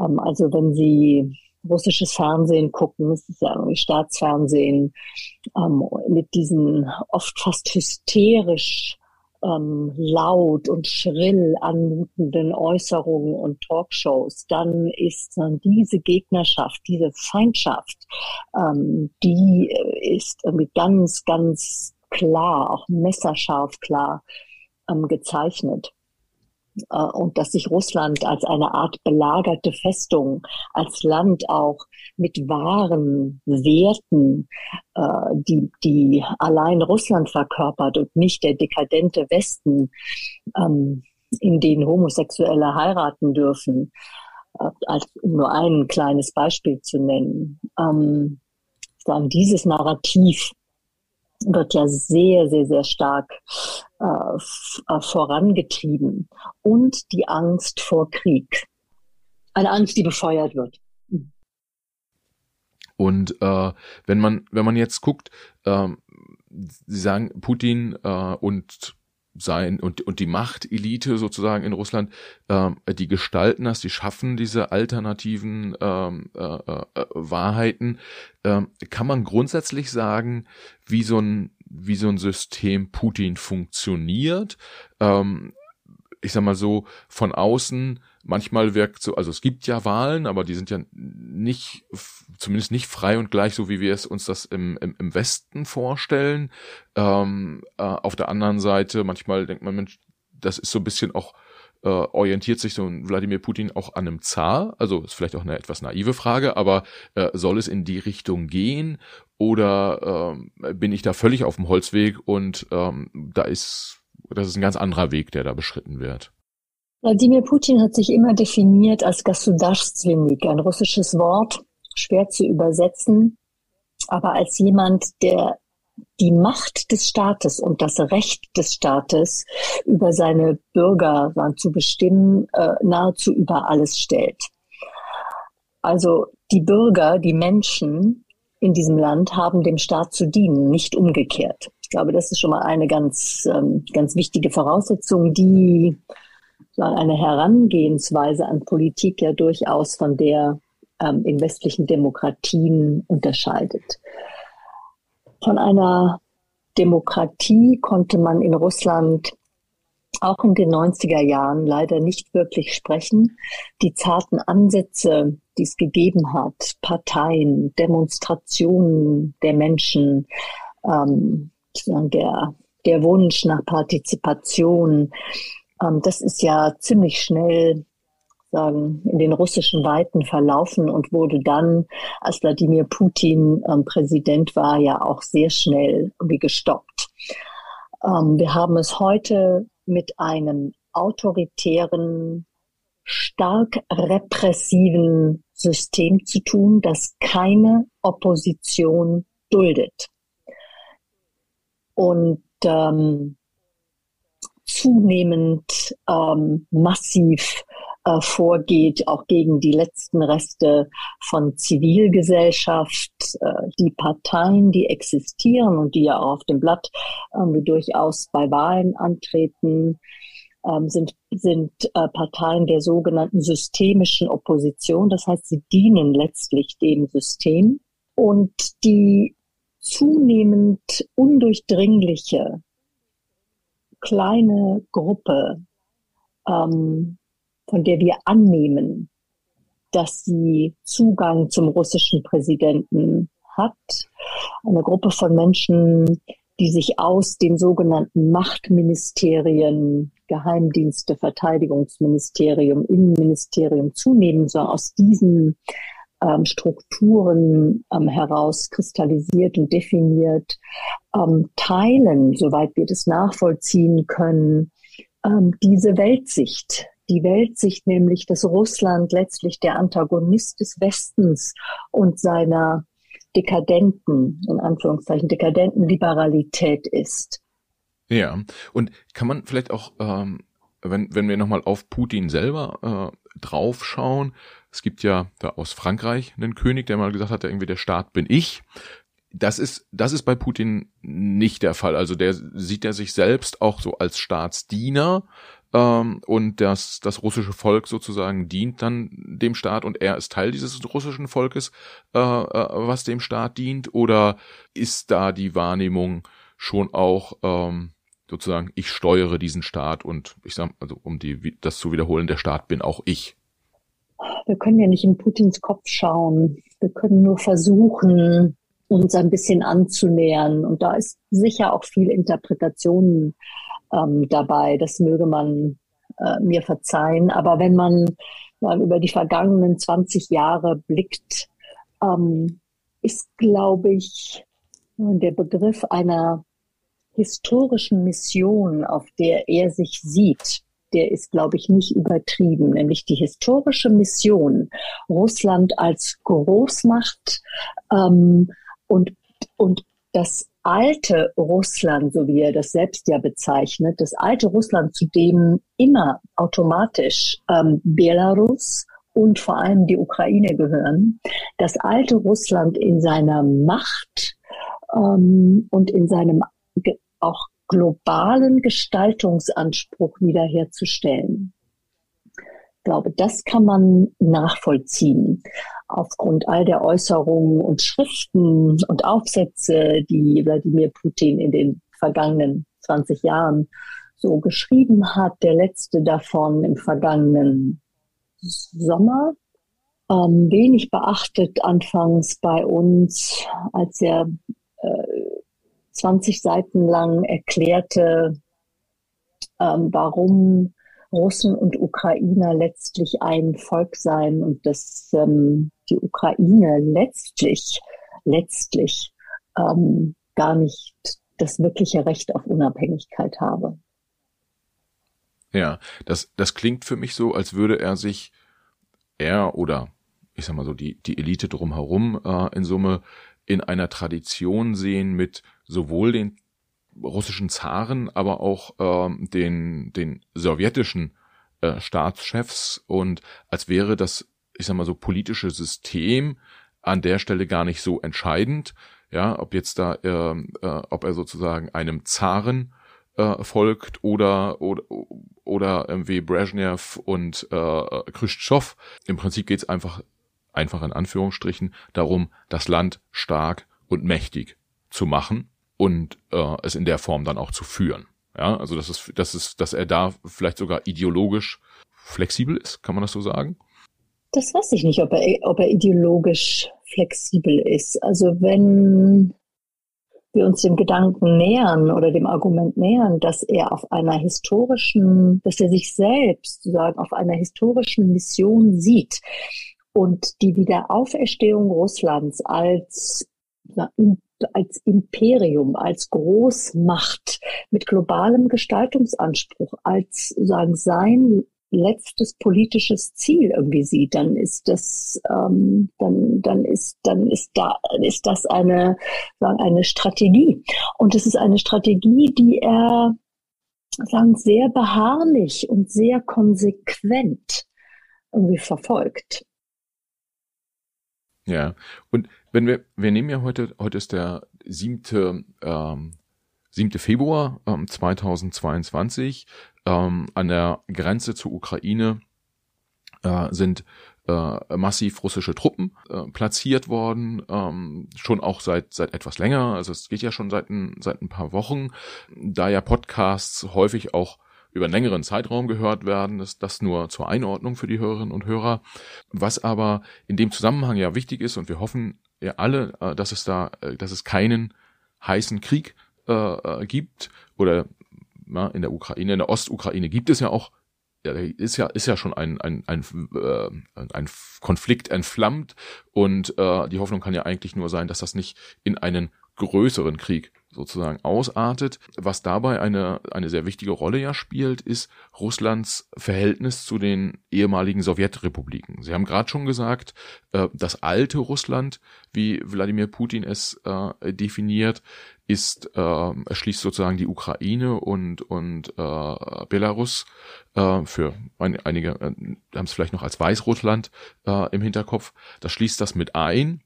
Ähm, also wenn Sie russisches Fernsehen gucken, es ist ja irgendwie Staatsfernsehen, ähm, mit diesen oft fast hysterisch ähm, laut und schrill anmutenden Äußerungen und Talkshows, dann ist dann diese Gegnerschaft, diese Feindschaft, ähm, die äh, ist irgendwie ganz, ganz klar, auch messerscharf klar ähm, gezeichnet. Äh, und dass sich Russland als eine Art belagerte Festung, als Land auch mit wahren Werten, äh, die, die allein Russland verkörpert und nicht der dekadente Westen, ähm, in denen Homosexuelle heiraten dürfen, äh, als um nur ein kleines Beispiel zu nennen. Ähm, sagen, dieses Narrativ wird ja sehr, sehr, sehr stark äh, äh, vorangetrieben. Und die Angst vor Krieg. Eine Angst, die befeuert wird. Und äh, wenn man wenn man jetzt guckt, äh, Sie sagen Putin äh, und sein und, und die Machtelite sozusagen in Russland, ähm, die gestalten das, die schaffen diese alternativen ähm, äh, äh, Wahrheiten. Ähm, kann man grundsätzlich sagen, wie so ein, wie so ein System Putin funktioniert? Ähm, ich sag mal so, von außen manchmal wirkt so, also es gibt ja Wahlen, aber die sind ja nicht, zumindest nicht frei und gleich, so wie wir es uns das im, im, im Westen vorstellen. Ähm, äh, auf der anderen Seite, manchmal denkt man, Mensch, das ist so ein bisschen auch, äh, orientiert sich so ein Wladimir Putin auch an einem Zar? Also ist vielleicht auch eine etwas naive Frage, aber äh, soll es in die Richtung gehen? Oder äh, bin ich da völlig auf dem Holzweg und ähm, da ist, das ist ein ganz anderer Weg, der da beschritten wird? Wladimir Putin hat sich immer definiert als Gasudarstvenik, ein russisches Wort, schwer zu übersetzen, aber als jemand, der die Macht des Staates und das Recht des Staates über seine Bürger zu bestimmen, äh, nahezu über alles stellt. Also die Bürger, die Menschen in diesem Land haben dem Staat zu dienen, nicht umgekehrt. Ich glaube, das ist schon mal eine ganz, ähm, ganz wichtige Voraussetzung, die eine Herangehensweise an Politik ja durchaus von der ähm, in westlichen Demokratien unterscheidet. Von einer Demokratie konnte man in Russland auch in den 90er Jahren leider nicht wirklich sprechen. Die zarten Ansätze, die es gegeben hat, Parteien, Demonstrationen der Menschen, ähm, der, der Wunsch nach Partizipation, das ist ja ziemlich schnell sagen, in den russischen Weiten verlaufen und wurde dann, als Wladimir Putin ähm, Präsident war, ja auch sehr schnell wie gestoppt. Ähm, wir haben es heute mit einem autoritären, stark repressiven System zu tun, das keine Opposition duldet. Und ähm, zunehmend ähm, massiv äh, vorgeht, auch gegen die letzten Reste von Zivilgesellschaft, äh, die Parteien, die existieren und die ja auch auf dem Blatt äh, durchaus bei Wahlen antreten, ähm, sind, sind äh, Parteien der sogenannten systemischen Opposition. Das heißt, sie dienen letztlich dem System. Und die zunehmend undurchdringliche kleine Gruppe, ähm, von der wir annehmen, dass sie Zugang zum russischen Präsidenten hat. Eine Gruppe von Menschen, die sich aus den sogenannten Machtministerien, Geheimdienste, Verteidigungsministerium, Innenministerium zunehmen, so aus diesen ähm, Strukturen ähm, herauskristallisiert und definiert, ähm, teilen, soweit wir das nachvollziehen können, ähm, diese Weltsicht. Die Weltsicht nämlich, dass Russland letztlich der Antagonist des Westens und seiner dekadenten, in Anführungszeichen, dekadenten Liberalität ist. Ja, und kann man vielleicht auch, ähm, wenn, wenn wir nochmal auf Putin selber äh, draufschauen, es gibt ja da aus Frankreich einen König, der mal gesagt hat, irgendwie der Staat bin ich. Das ist, das ist bei Putin nicht der Fall. Also der sieht er sich selbst auch so als Staatsdiener ähm, und das, das russische Volk sozusagen dient dann dem Staat und er ist Teil dieses russischen Volkes, äh, äh, was dem Staat dient. Oder ist da die Wahrnehmung schon auch ähm, sozusagen, ich steuere diesen Staat und ich sag, also um die, das zu wiederholen, der Staat bin auch ich wir können ja nicht in Putins Kopf schauen. Wir können nur versuchen, uns ein bisschen anzunähern. Und da ist sicher auch viel Interpretation ähm, dabei. Das möge man äh, mir verzeihen. Aber wenn man mal über die vergangenen 20 Jahre blickt, ähm, ist, glaube ich, der Begriff einer historischen Mission, auf der er sich sieht, der ist, glaube ich, nicht übertrieben, nämlich die historische Mission, Russland als Großmacht ähm, und, und das alte Russland, so wie er das selbst ja bezeichnet, das alte Russland, zu dem immer automatisch ähm, Belarus und vor allem die Ukraine gehören, das alte Russland in seiner Macht ähm, und in seinem auch globalen Gestaltungsanspruch wiederherzustellen. Ich glaube, das kann man nachvollziehen aufgrund all der Äußerungen und Schriften und Aufsätze, die Wladimir Putin in den vergangenen 20 Jahren so geschrieben hat. Der letzte davon im vergangenen Sommer. Ähm, wenig beachtet anfangs bei uns, als er 20 Seiten lang erklärte, ähm, warum Russen und Ukrainer letztlich ein Volk seien und dass ähm, die Ukraine letztlich, letztlich ähm, gar nicht das wirkliche Recht auf Unabhängigkeit habe. Ja, das, das klingt für mich so, als würde er sich, er oder ich sag mal so, die, die Elite drumherum äh, in Summe in einer Tradition sehen mit sowohl den russischen Zaren, aber auch ähm, den, den sowjetischen äh, Staatschefs und als wäre das, ich sag mal so, politische System an der Stelle gar nicht so entscheidend, ja, ob jetzt da, äh, äh, ob er sozusagen einem Zaren äh, folgt oder oder oder irgendwie Brezhnev und äh, Khrushchev. Im Prinzip geht's einfach einfach in Anführungsstrichen darum, das Land stark und mächtig zu machen und äh, es in der Form dann auch zu führen. Ja, also das ist, das ist, dass er da vielleicht sogar ideologisch flexibel ist, kann man das so sagen? Das weiß ich nicht, ob er, ob er ideologisch flexibel ist. Also wenn wir uns dem Gedanken nähern oder dem Argument nähern, dass er auf einer historischen, dass er sich selbst sozusagen auf einer historischen Mission sieht und die Wiederauferstehung Russlands als als Imperium, als Großmacht mit globalem Gestaltungsanspruch, als sagen sein letztes politisches Ziel irgendwie sieht, dann ist das, ähm, dann, dann ist, dann ist da, ist das eine, sagen, eine Strategie. Und es ist eine Strategie, die er, sagen, sehr beharrlich und sehr konsequent irgendwie verfolgt. Ja, und wenn wir, wir nehmen ja heute, heute ist der siebte, ähm, 7. Februar ähm, 2022. Ähm, an der Grenze zur Ukraine äh, sind äh, massiv russische Truppen äh, platziert worden, ähm, schon auch seit seit etwas länger. Also es geht ja schon seit ein, seit ein paar Wochen. Da ja Podcasts häufig auch über einen längeren Zeitraum gehört werden, ist das nur zur Einordnung für die Hörerinnen und Hörer. Was aber in dem Zusammenhang ja wichtig ist und wir hoffen ja alle, äh, dass es da, äh, dass es keinen heißen Krieg äh, äh, gibt. Oder na, in der Ukraine, in der Ostukraine gibt es ja auch ja, ist ja ist ja schon ein ein ein, äh, ein Konflikt entflammt. Und äh, die Hoffnung kann ja eigentlich nur sein, dass das nicht in einen größeren Krieg sozusagen ausartet. Was dabei eine, eine sehr wichtige Rolle ja spielt, ist Russlands Verhältnis zu den ehemaligen Sowjetrepubliken. Sie haben gerade schon gesagt, äh, das alte Russland, wie Wladimir Putin es äh, definiert, ist, äh, schließt sozusagen die Ukraine und, und äh, Belarus äh, für ein, einige äh, haben es vielleicht noch als Weißrussland äh, im Hinterkopf. Das schließt das mit ein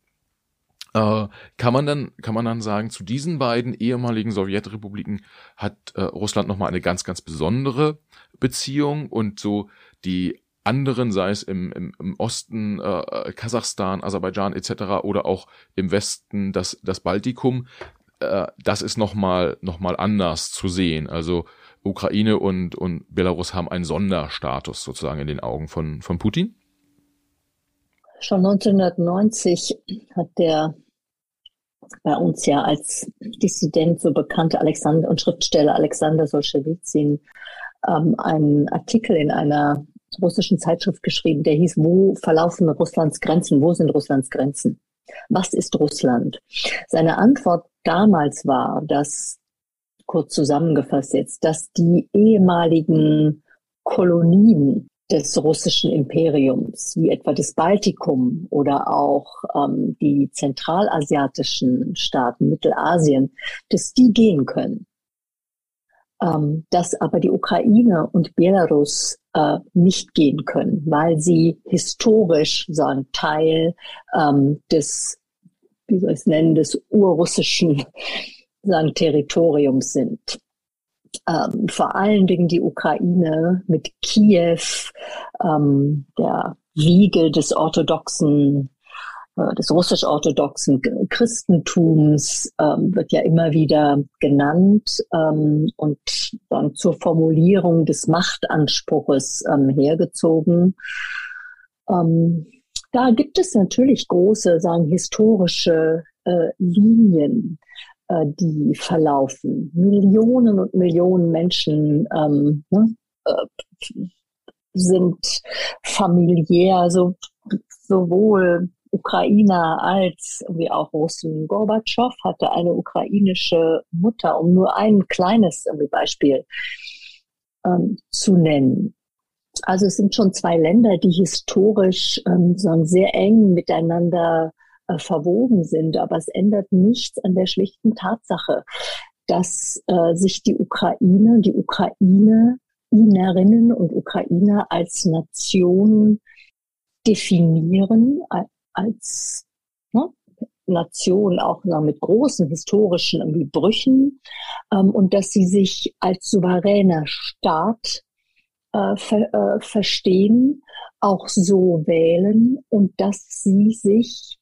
äh, kann man dann, kann man dann sagen, zu diesen beiden ehemaligen Sowjetrepubliken hat äh, Russland nochmal eine ganz, ganz besondere Beziehung und so die anderen, sei es im, im, im Osten äh, Kasachstan, Aserbaidschan etc. oder auch im Westen das, das Baltikum, äh, das ist nochmal noch mal anders zu sehen. Also Ukraine und, und Belarus haben einen Sonderstatus sozusagen in den Augen von, von Putin. Schon 1990 hat der bei uns ja als Dissident so bekannte Alexander und Schriftsteller Alexander Solzhenitsyn ähm, einen Artikel in einer russischen Zeitschrift geschrieben, der hieß, wo verlaufen Russlands Grenzen? Wo sind Russlands Grenzen? Was ist Russland? Seine Antwort damals war, dass, kurz zusammengefasst jetzt, dass die ehemaligen Kolonien des russischen Imperiums, wie etwa das Baltikum oder auch ähm, die zentralasiatischen Staaten, Mittelasien, dass die gehen können. Ähm, dass aber die Ukraine und Belarus äh, nicht gehen können, weil sie historisch sagen Teil ähm, des, wie soll ich es nennen, des urrussischen sagen, Territoriums sind. Ähm, vor allen Dingen die Ukraine mit Kiew, ähm, der Wiege des orthodoxen äh, des russisch-orthodoxen Christentums ähm, wird ja immer wieder genannt ähm, und dann zur Formulierung des Machtanspruches ähm, hergezogen. Ähm, da gibt es natürlich große, sagen historische äh, Linien, äh, die verlaufen. Millionen und Millionen Menschen ähm, ne, äh, sind familiär, so sowohl Ukrainer als wie auch Russen. Gorbatschow hatte eine ukrainische Mutter, um nur ein kleines Beispiel ähm, zu nennen. Also es sind schon zwei Länder, die historisch ähm, sehr eng miteinander äh, verwoben sind, aber es ändert nichts an der schlichten Tatsache, dass äh, sich die Ukraine, die Ukrainerinnen und Ukrainer als Nation definieren, als ne, Nation auch noch mit großen historischen Brüchen ähm, und dass sie sich als souveräner Staat äh, ver, äh, verstehen, auch so wählen und dass sie sich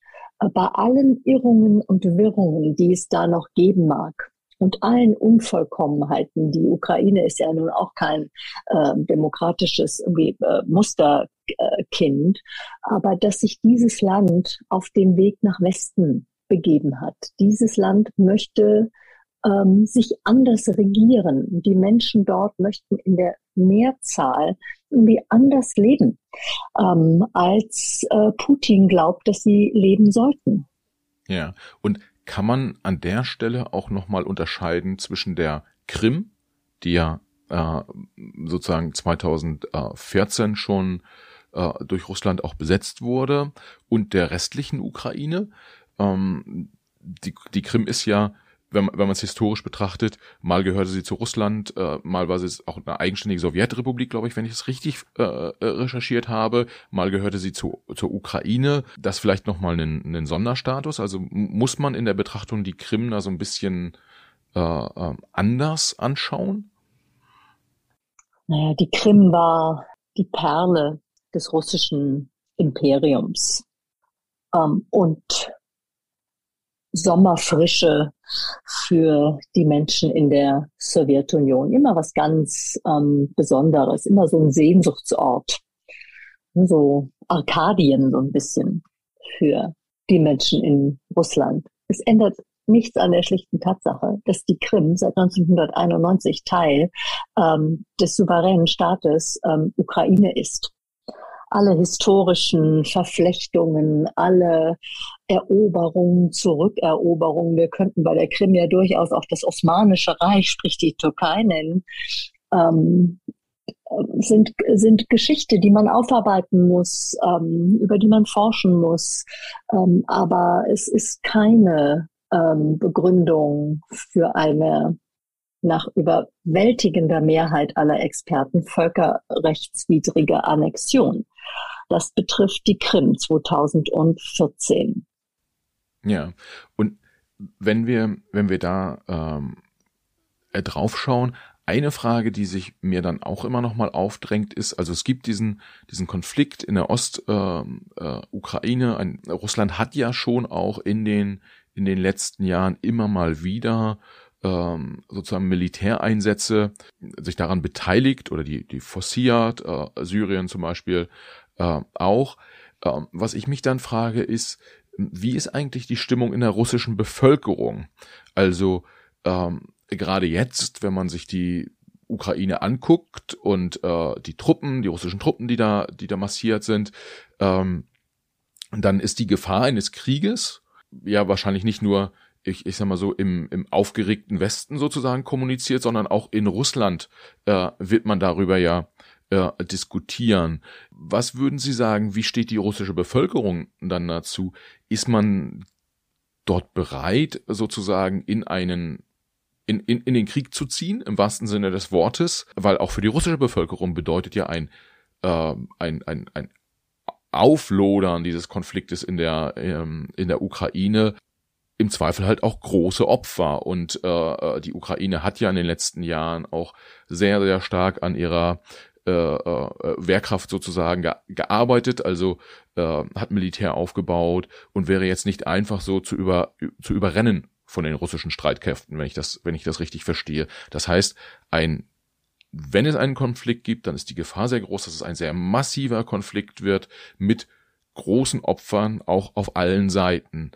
bei allen Irrungen und Wirrungen, die es da noch geben mag, und allen Unvollkommenheiten. Die Ukraine ist ja nun auch kein äh, demokratisches äh, Musterkind, aber dass sich dieses Land auf den Weg nach Westen begeben hat. Dieses Land möchte ähm, sich anders regieren. Die Menschen dort möchten in der Mehrzahl irgendwie anders leben, ähm, als äh, Putin glaubt, dass sie leben sollten. Ja, und kann man an der Stelle auch nochmal unterscheiden zwischen der Krim, die ja äh, sozusagen 2014 schon äh, durch Russland auch besetzt wurde, und der restlichen Ukraine. Ähm, die, die Krim ist ja wenn, wenn man es historisch betrachtet, mal gehörte sie zu Russland, äh, mal war sie auch eine eigenständige Sowjetrepublik, glaube ich, wenn ich es richtig äh, äh, recherchiert habe, mal gehörte sie zu, zur Ukraine. Das vielleicht nochmal einen, einen Sonderstatus. Also muss man in der Betrachtung die Krim da so ein bisschen äh, äh, anders anschauen? Naja, die Krim war die Perle des russischen Imperiums. Ähm, und Sommerfrische für die Menschen in der Sowjetunion. Immer was ganz ähm, Besonderes, immer so ein Sehnsuchtsort. So Arkadien so ein bisschen für die Menschen in Russland. Es ändert nichts an der schlichten Tatsache, dass die Krim seit 1991 Teil ähm, des souveränen Staates ähm, Ukraine ist alle historischen Verflechtungen, alle Eroberungen, Zurückeroberungen. Wir könnten bei der Krim ja durchaus auch das Osmanische Reich, sprich die Türkei nennen. Ähm, sind, sind Geschichte, die man aufarbeiten muss, ähm, über die man forschen muss. Ähm, aber es ist keine ähm, Begründung für eine nach überwältigender Mehrheit aller Experten völkerrechtswidrige Annexion. Das betrifft die Krim 2014. Ja, und wenn wir, wenn wir da ähm, äh, draufschauen, eine Frage, die sich mir dann auch immer noch mal aufdrängt, ist, also es gibt diesen, diesen Konflikt in der Ostukraine. Ähm, äh, Russland hat ja schon auch in den, in den letzten Jahren immer mal wieder ähm, sozusagen Militäreinsätze sich daran beteiligt oder die, die forciert, äh, Syrien zum Beispiel äh, auch. Ähm, was ich mich dann frage ist, wie ist eigentlich die Stimmung in der russischen Bevölkerung? Also ähm, gerade jetzt, wenn man sich die Ukraine anguckt und äh, die Truppen, die russischen Truppen, die da, die da massiert sind, ähm, dann ist die Gefahr eines Krieges ja wahrscheinlich nicht nur ich, ich sag mal so, im, im aufgeregten Westen sozusagen kommuniziert, sondern auch in Russland äh, wird man darüber ja äh, diskutieren. Was würden Sie sagen, wie steht die russische Bevölkerung dann dazu? Ist man dort bereit, sozusagen in einen in, in, in den Krieg zu ziehen, im wahrsten Sinne des Wortes, weil auch für die russische Bevölkerung bedeutet ja ein, äh, ein, ein, ein Auflodern dieses Konfliktes in der, ähm, in der Ukraine im Zweifel halt auch große Opfer. Und äh, die Ukraine hat ja in den letzten Jahren auch sehr, sehr stark an ihrer äh, äh, Wehrkraft sozusagen ge gearbeitet, also äh, hat Militär aufgebaut und wäre jetzt nicht einfach so zu über zu überrennen von den russischen Streitkräften, wenn ich das wenn ich das richtig verstehe. Das heißt, ein wenn es einen Konflikt gibt, dann ist die Gefahr sehr groß, dass es ein sehr massiver Konflikt wird mit großen Opfern auch auf allen Seiten.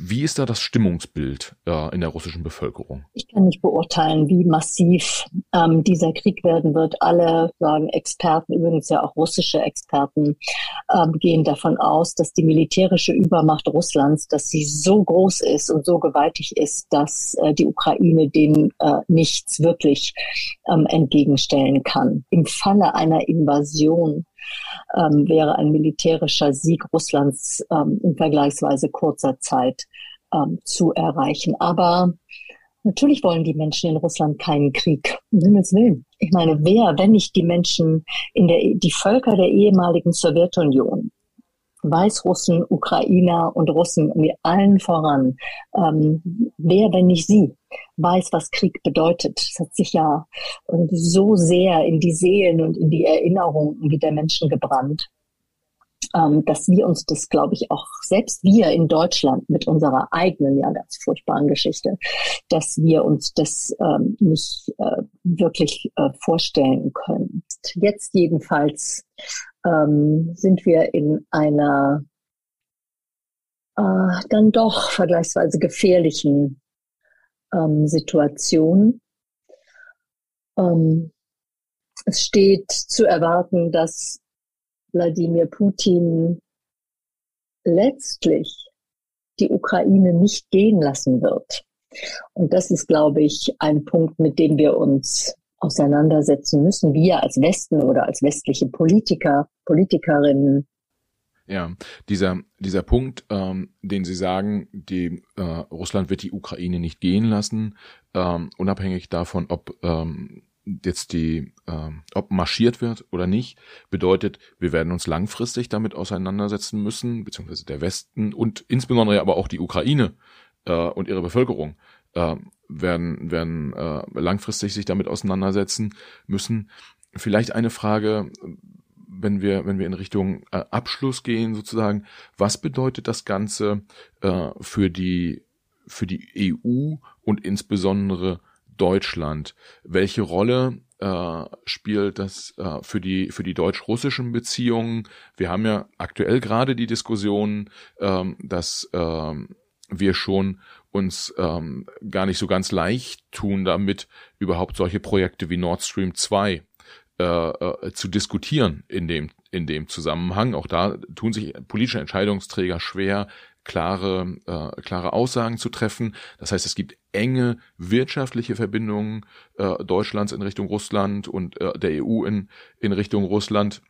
Wie ist da das Stimmungsbild äh, in der russischen Bevölkerung? Ich kann nicht beurteilen, wie massiv ähm, dieser Krieg werden wird. Alle sagen Experten, übrigens ja auch russische Experten, äh, gehen davon aus, dass die militärische Übermacht Russlands, dass sie so groß ist und so gewaltig ist, dass äh, die Ukraine dem äh, nichts wirklich ähm, entgegenstellen kann. Im Falle einer Invasion ähm, wäre ein militärischer Sieg Russlands ähm, in vergleichsweise kurzer Zeit ähm, zu erreichen. Aber natürlich wollen die Menschen in Russland keinen Krieg. Himmels Willen. Ich meine, wer, wenn nicht die Menschen in der, die Völker der ehemaligen Sowjetunion, Weißrussen, Ukrainer und Russen, mit allen voran, ähm, wer, wenn nicht sie, weiß, was Krieg bedeutet. Es hat sich ja so sehr in die Seelen und in die Erinnerungen der Menschen gebrannt, ähm, dass wir uns das, glaube ich, auch selbst wir in Deutschland mit unserer eigenen, ja ganz furchtbaren Geschichte, dass wir uns das ähm, nicht äh, wirklich äh, vorstellen können. Jetzt jedenfalls ähm, sind wir in einer äh, dann doch vergleichsweise gefährlichen ähm, Situation. Ähm, es steht zu erwarten, dass Wladimir Putin letztlich die Ukraine nicht gehen lassen wird. Und das ist, glaube ich, ein Punkt, mit dem wir uns auseinandersetzen müssen, wir als Westen oder als westliche Politiker, Politikerinnen, ja, dieser, dieser Punkt, ähm, den Sie sagen, die, äh, Russland wird die Ukraine nicht gehen lassen, ähm, unabhängig davon, ob ähm, jetzt die, ähm, ob marschiert wird oder nicht, bedeutet, wir werden uns langfristig damit auseinandersetzen müssen, beziehungsweise der Westen und insbesondere aber auch die Ukraine äh, und ihre Bevölkerung äh, werden, werden äh, langfristig sich damit auseinandersetzen müssen. Vielleicht eine Frage, wenn wir, wenn wir in Richtung äh, Abschluss gehen, sozusagen, was bedeutet das Ganze äh, für die, für die EU und insbesondere Deutschland? Welche Rolle äh, spielt das äh, für die für die deutsch-russischen Beziehungen? Wir haben ja aktuell gerade die Diskussion, ähm, dass ähm, wir schon uns ähm, gar nicht so ganz leicht tun damit, überhaupt solche Projekte wie Nord Stream 2 äh, äh, zu diskutieren in dem, in dem Zusammenhang. Auch da tun sich politische Entscheidungsträger schwer, klare, äh, klare Aussagen zu treffen. Das heißt, es gibt enge wirtschaftliche Verbindungen äh, Deutschlands in Richtung Russland und äh, der EU in, in Richtung Russland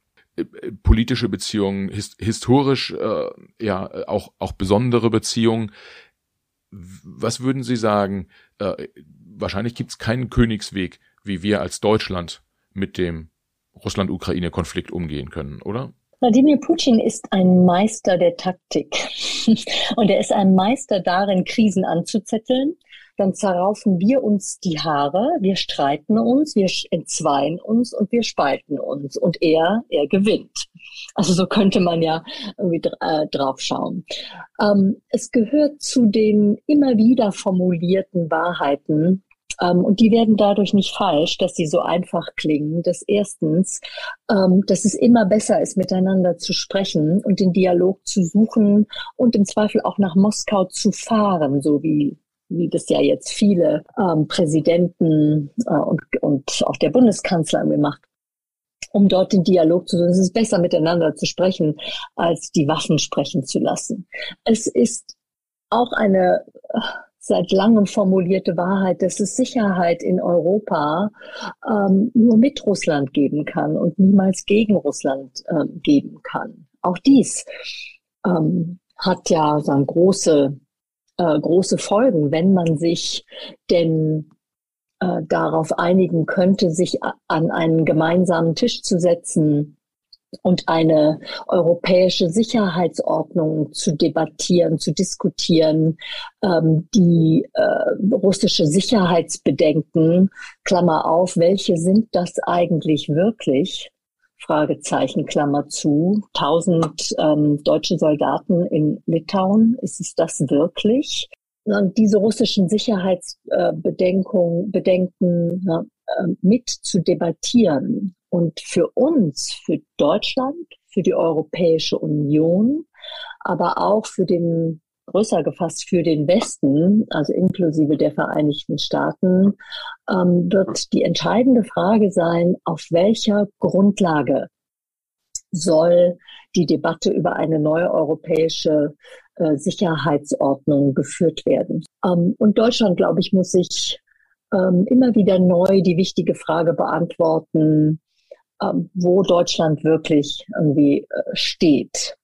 politische Beziehungen, his historisch äh, ja auch auch besondere Beziehungen. Was würden Sie sagen? Äh, wahrscheinlich gibt es keinen Königsweg, wie wir als Deutschland mit dem Russland-Ukraine-Konflikt umgehen können, oder? Wladimir Putin ist ein Meister der Taktik. Und er ist ein Meister darin, Krisen anzuzetteln. Dann zerraufen wir uns die Haare, wir streiten uns, wir entzweien uns und wir spalten uns. Und er, er gewinnt. Also so könnte man ja irgendwie äh, drauf schauen. Ähm, es gehört zu den immer wieder formulierten Wahrheiten, ähm, und die werden dadurch nicht falsch, dass sie so einfach klingen. Das erstens, ähm, dass es immer besser ist, miteinander zu sprechen und den Dialog zu suchen und im Zweifel auch nach Moskau zu fahren, so wie wie das ja jetzt viele ähm, Präsidenten äh, und, und auch der Bundeskanzler gemacht um dort den Dialog zu suchen. Es ist besser, miteinander zu sprechen, als die Waffen sprechen zu lassen. Es ist auch eine seit langem formulierte Wahrheit, dass es Sicherheit in Europa ähm, nur mit Russland geben kann und niemals gegen Russland ähm, geben kann. Auch dies ähm, hat ja dann große, äh, große Folgen, wenn man sich denn äh, darauf einigen könnte, sich an einen gemeinsamen Tisch zu setzen und eine europäische Sicherheitsordnung zu debattieren, zu diskutieren, ähm, die äh, russische Sicherheitsbedenken, Klammer auf, welche sind das eigentlich wirklich? Fragezeichen, Klammer zu. Tausend ähm, deutsche Soldaten in Litauen, ist es das wirklich? Und diese russischen Sicherheitsbedenken, Bedenken, äh, mit zu debattieren und für uns, für Deutschland, für die Europäische Union, aber auch für den, größer gefasst, für den Westen, also inklusive der Vereinigten Staaten, ähm, wird die entscheidende Frage sein, auf welcher Grundlage soll die Debatte über eine neue europäische äh, Sicherheitsordnung geführt werden. Ähm, und Deutschland, glaube ich, muss sich ähm, immer wieder neu die wichtige Frage beantworten, ähm, wo Deutschland wirklich irgendwie äh, steht.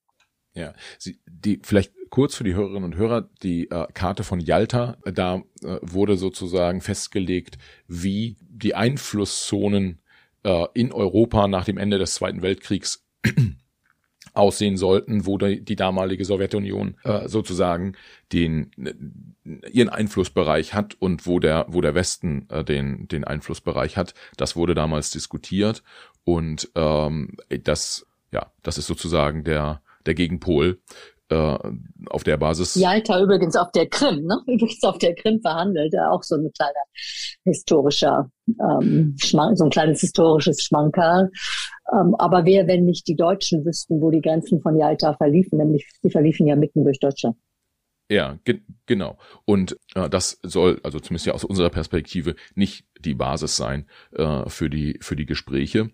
Ja, Sie, die vielleicht kurz für die Hörerinnen und Hörer die äh, Karte von Yalta. Da äh, wurde sozusagen festgelegt, wie die Einflusszonen äh, in Europa nach dem Ende des Zweiten Weltkriegs aussehen sollten, wo die, die damalige Sowjetunion äh, sozusagen den ihren Einflussbereich hat und wo der wo der Westen äh, den den Einflussbereich hat. Das wurde damals diskutiert und ähm, das ja das ist sozusagen der der Gegenpol äh, auf der Basis. Jalta übrigens auf der Krim, ne? Übrigens auf der Krim verhandelt, auch so ein kleiner historischer, ähm, Schmank, so ein kleines historisches Schmankerl. Ähm, aber wer, wenn nicht die Deutschen wüssten, wo die Grenzen von Jalta verliefen, nämlich sie verliefen ja mitten durch Deutschland. Ja, ge genau. Und äh, das soll, also zumindest ja aus unserer Perspektive, nicht die Basis sein äh, für die für die Gespräche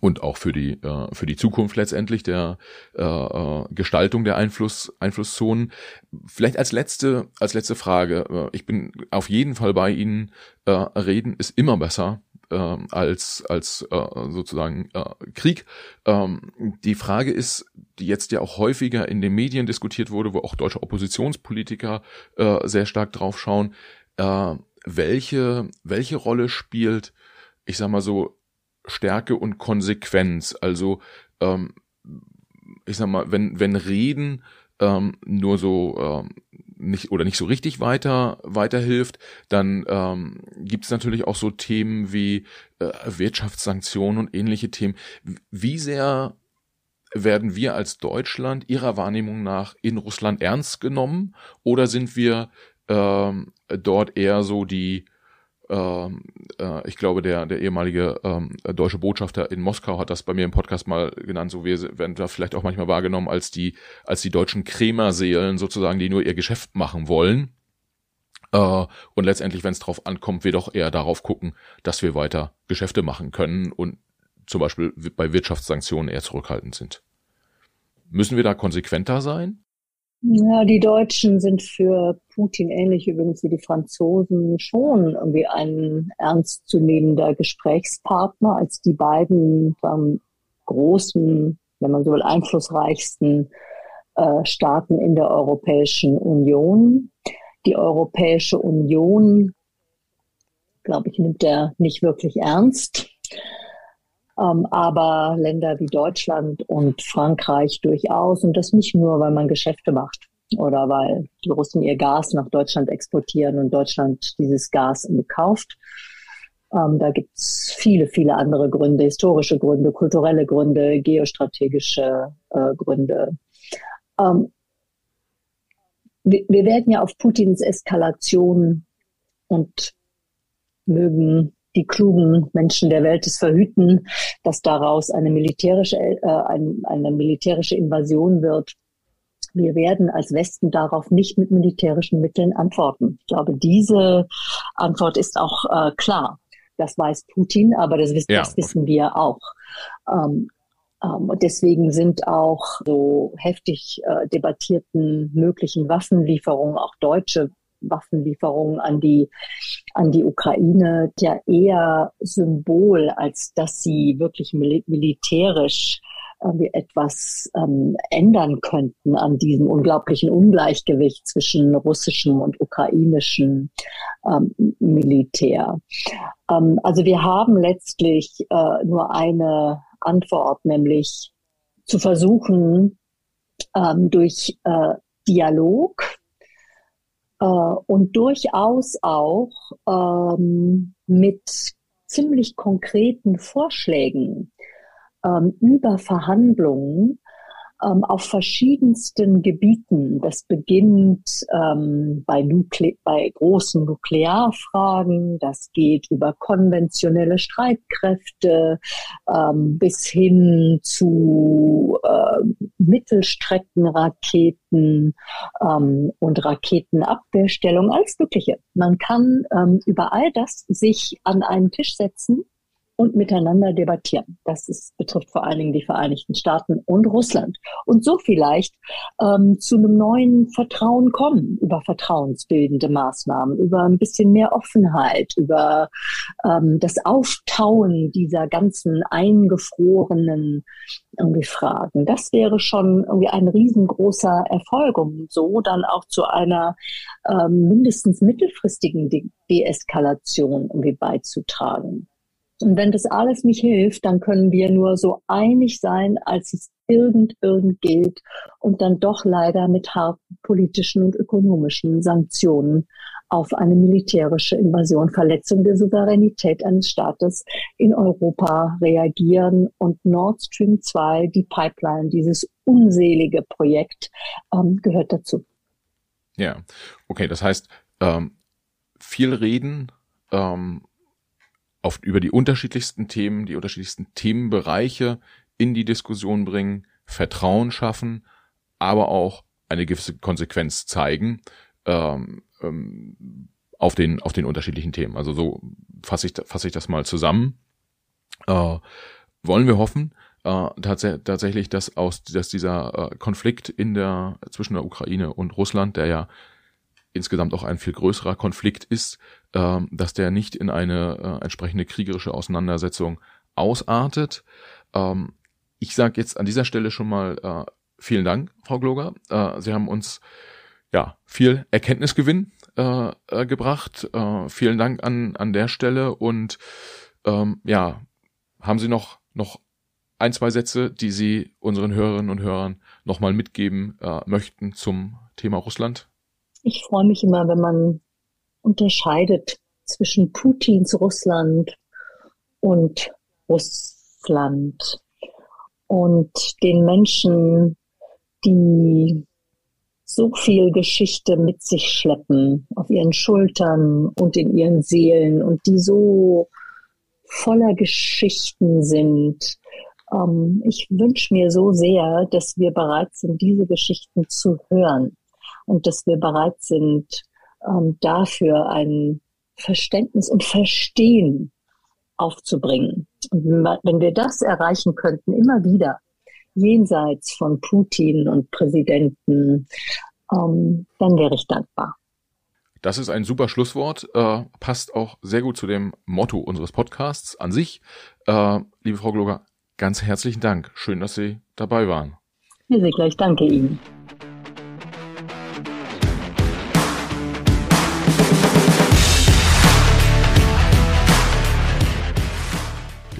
und auch für die äh, für die Zukunft letztendlich der äh, äh, Gestaltung der Einfluss Einflusszonen. Vielleicht als letzte als letzte Frage: äh, Ich bin auf jeden Fall bei Ihnen. Äh, reden ist immer besser äh, als als äh, sozusagen äh, Krieg. Ähm, die Frage ist, die jetzt ja auch häufiger in den Medien diskutiert wurde, wo auch deutsche Oppositionspolitiker äh, sehr stark drauf schauen. Äh, welche welche Rolle spielt, ich sag mal so Stärke und Konsequenz. Also ähm, ich sag mal, wenn wenn Reden ähm, nur so ähm, nicht oder nicht so richtig weiter weiterhilft, dann ähm, gibt es natürlich auch so Themen wie äh, Wirtschaftssanktionen und ähnliche Themen. Wie sehr werden wir als Deutschland Ihrer Wahrnehmung nach in Russland ernst genommen oder sind wir ähm, dort eher so die ich glaube, der, der ehemalige ähm, deutsche Botschafter in Moskau hat das bei mir im Podcast mal genannt, so wir werden da vielleicht auch manchmal wahrgenommen als die, als die deutschen Krämerseelen sozusagen, die nur ihr Geschäft machen wollen. Äh, und letztendlich, wenn es drauf ankommt, wir doch eher darauf gucken, dass wir weiter Geschäfte machen können und zum Beispiel bei Wirtschaftssanktionen eher zurückhaltend sind. Müssen wir da konsequenter sein? Ja, die Deutschen sind für Putin ähnlich übrigens wie die Franzosen schon irgendwie ein ernstzunehmender Gesprächspartner als die beiden sagen, großen, wenn man so will, einflussreichsten äh, Staaten in der Europäischen Union. Die Europäische Union, glaube ich, nimmt er nicht wirklich ernst. Ähm, aber Länder wie Deutschland und Frankreich durchaus. Und das nicht nur, weil man Geschäfte macht oder weil die Russen ihr Gas nach Deutschland exportieren und Deutschland dieses Gas kauft. Ähm, da gibt's viele, viele andere Gründe, historische Gründe, kulturelle Gründe, geostrategische äh, Gründe. Ähm, wir werden ja auf Putins Eskalation und mögen die klugen Menschen der Welt es verhüten, dass daraus eine militärische, äh, eine, eine militärische Invasion wird. Wir werden als Westen darauf nicht mit militärischen Mitteln antworten. Ich glaube, diese Antwort ist auch äh, klar. Das weiß Putin, aber das, wissen, ja. das wissen wir auch. Ähm, ähm, deswegen sind auch so heftig äh, debattierten möglichen Waffenlieferungen, auch deutsche Waffenlieferungen an die, an die Ukraine ja eher Symbol, als dass sie wirklich mil militärisch irgendwie etwas ähm, ändern könnten an diesem unglaublichen Ungleichgewicht zwischen russischem und ukrainischem ähm, Militär. Ähm, also wir haben letztlich äh, nur eine Antwort, nämlich zu versuchen, ähm, durch äh, Dialog äh, und durchaus auch ähm, mit ziemlich konkreten Vorschlägen ähm, über Verhandlungen ähm, auf verschiedensten Gebieten. Das beginnt ähm, bei, bei großen Nuklearfragen, das geht über konventionelle Streitkräfte ähm, bis hin zu äh, Mittelstreckenraketen ähm, und Raketenabwehrstellung, alles Mögliche. Man kann ähm, über all das sich an einen Tisch setzen und miteinander debattieren. Das ist, betrifft vor allen Dingen die Vereinigten Staaten und Russland. Und so vielleicht ähm, zu einem neuen Vertrauen kommen, über vertrauensbildende Maßnahmen, über ein bisschen mehr Offenheit, über ähm, das Auftauen dieser ganzen eingefrorenen irgendwie Fragen. Das wäre schon irgendwie ein riesengroßer Erfolg, um so dann auch zu einer ähm, mindestens mittelfristigen De Deeskalation irgendwie beizutragen. Und wenn das alles nicht hilft, dann können wir nur so einig sein, als es irgend, irgend gilt und dann doch leider mit harten politischen und ökonomischen Sanktionen auf eine militärische Invasion, Verletzung der Souveränität eines Staates in Europa reagieren und Nord Stream 2, die Pipeline, dieses unselige Projekt, ähm, gehört dazu. Ja, okay, das heißt, ähm, viel reden, ähm, auf, über die unterschiedlichsten Themen, die unterschiedlichsten Themenbereiche in die Diskussion bringen, Vertrauen schaffen, aber auch eine gewisse Konsequenz zeigen ähm, ähm, auf, den, auf den unterschiedlichen Themen. Also so fasse ich, fasse ich das mal zusammen. Äh, wollen wir hoffen, äh, tats tatsächlich, dass aus dass dieser äh, Konflikt in der zwischen der Ukraine und Russland, der ja insgesamt auch ein viel größerer Konflikt ist, äh, dass der nicht in eine äh, entsprechende kriegerische Auseinandersetzung ausartet. Ähm, ich sage jetzt an dieser Stelle schon mal äh, vielen Dank, Frau Gloger. Äh, Sie haben uns ja viel Erkenntnisgewinn äh, äh, gebracht. Vielen Dank an an der Stelle und ähm, ja, haben Sie noch noch ein, zwei Sätze, die Sie unseren Hörerinnen und Hörern nochmal mitgeben äh, möchten zum Thema Russland? Ich freue mich immer, wenn man unterscheidet zwischen Putins Russland und Russland und den Menschen, die so viel Geschichte mit sich schleppen auf ihren Schultern und in ihren Seelen und die so voller Geschichten sind. Ähm, ich wünsche mir so sehr, dass wir bereit sind, diese Geschichten zu hören und dass wir bereit sind, ähm, dafür ein Verständnis und Verstehen aufzubringen. Und wenn wir das erreichen könnten, immer wieder, jenseits von Putin und Präsidenten, ähm, dann wäre ich dankbar. Das ist ein super Schlusswort, äh, passt auch sehr gut zu dem Motto unseres Podcasts an sich. Äh, liebe Frau Gloger, ganz herzlichen Dank. Schön, dass Sie dabei waren. Herr Segler, ich danke Ihnen.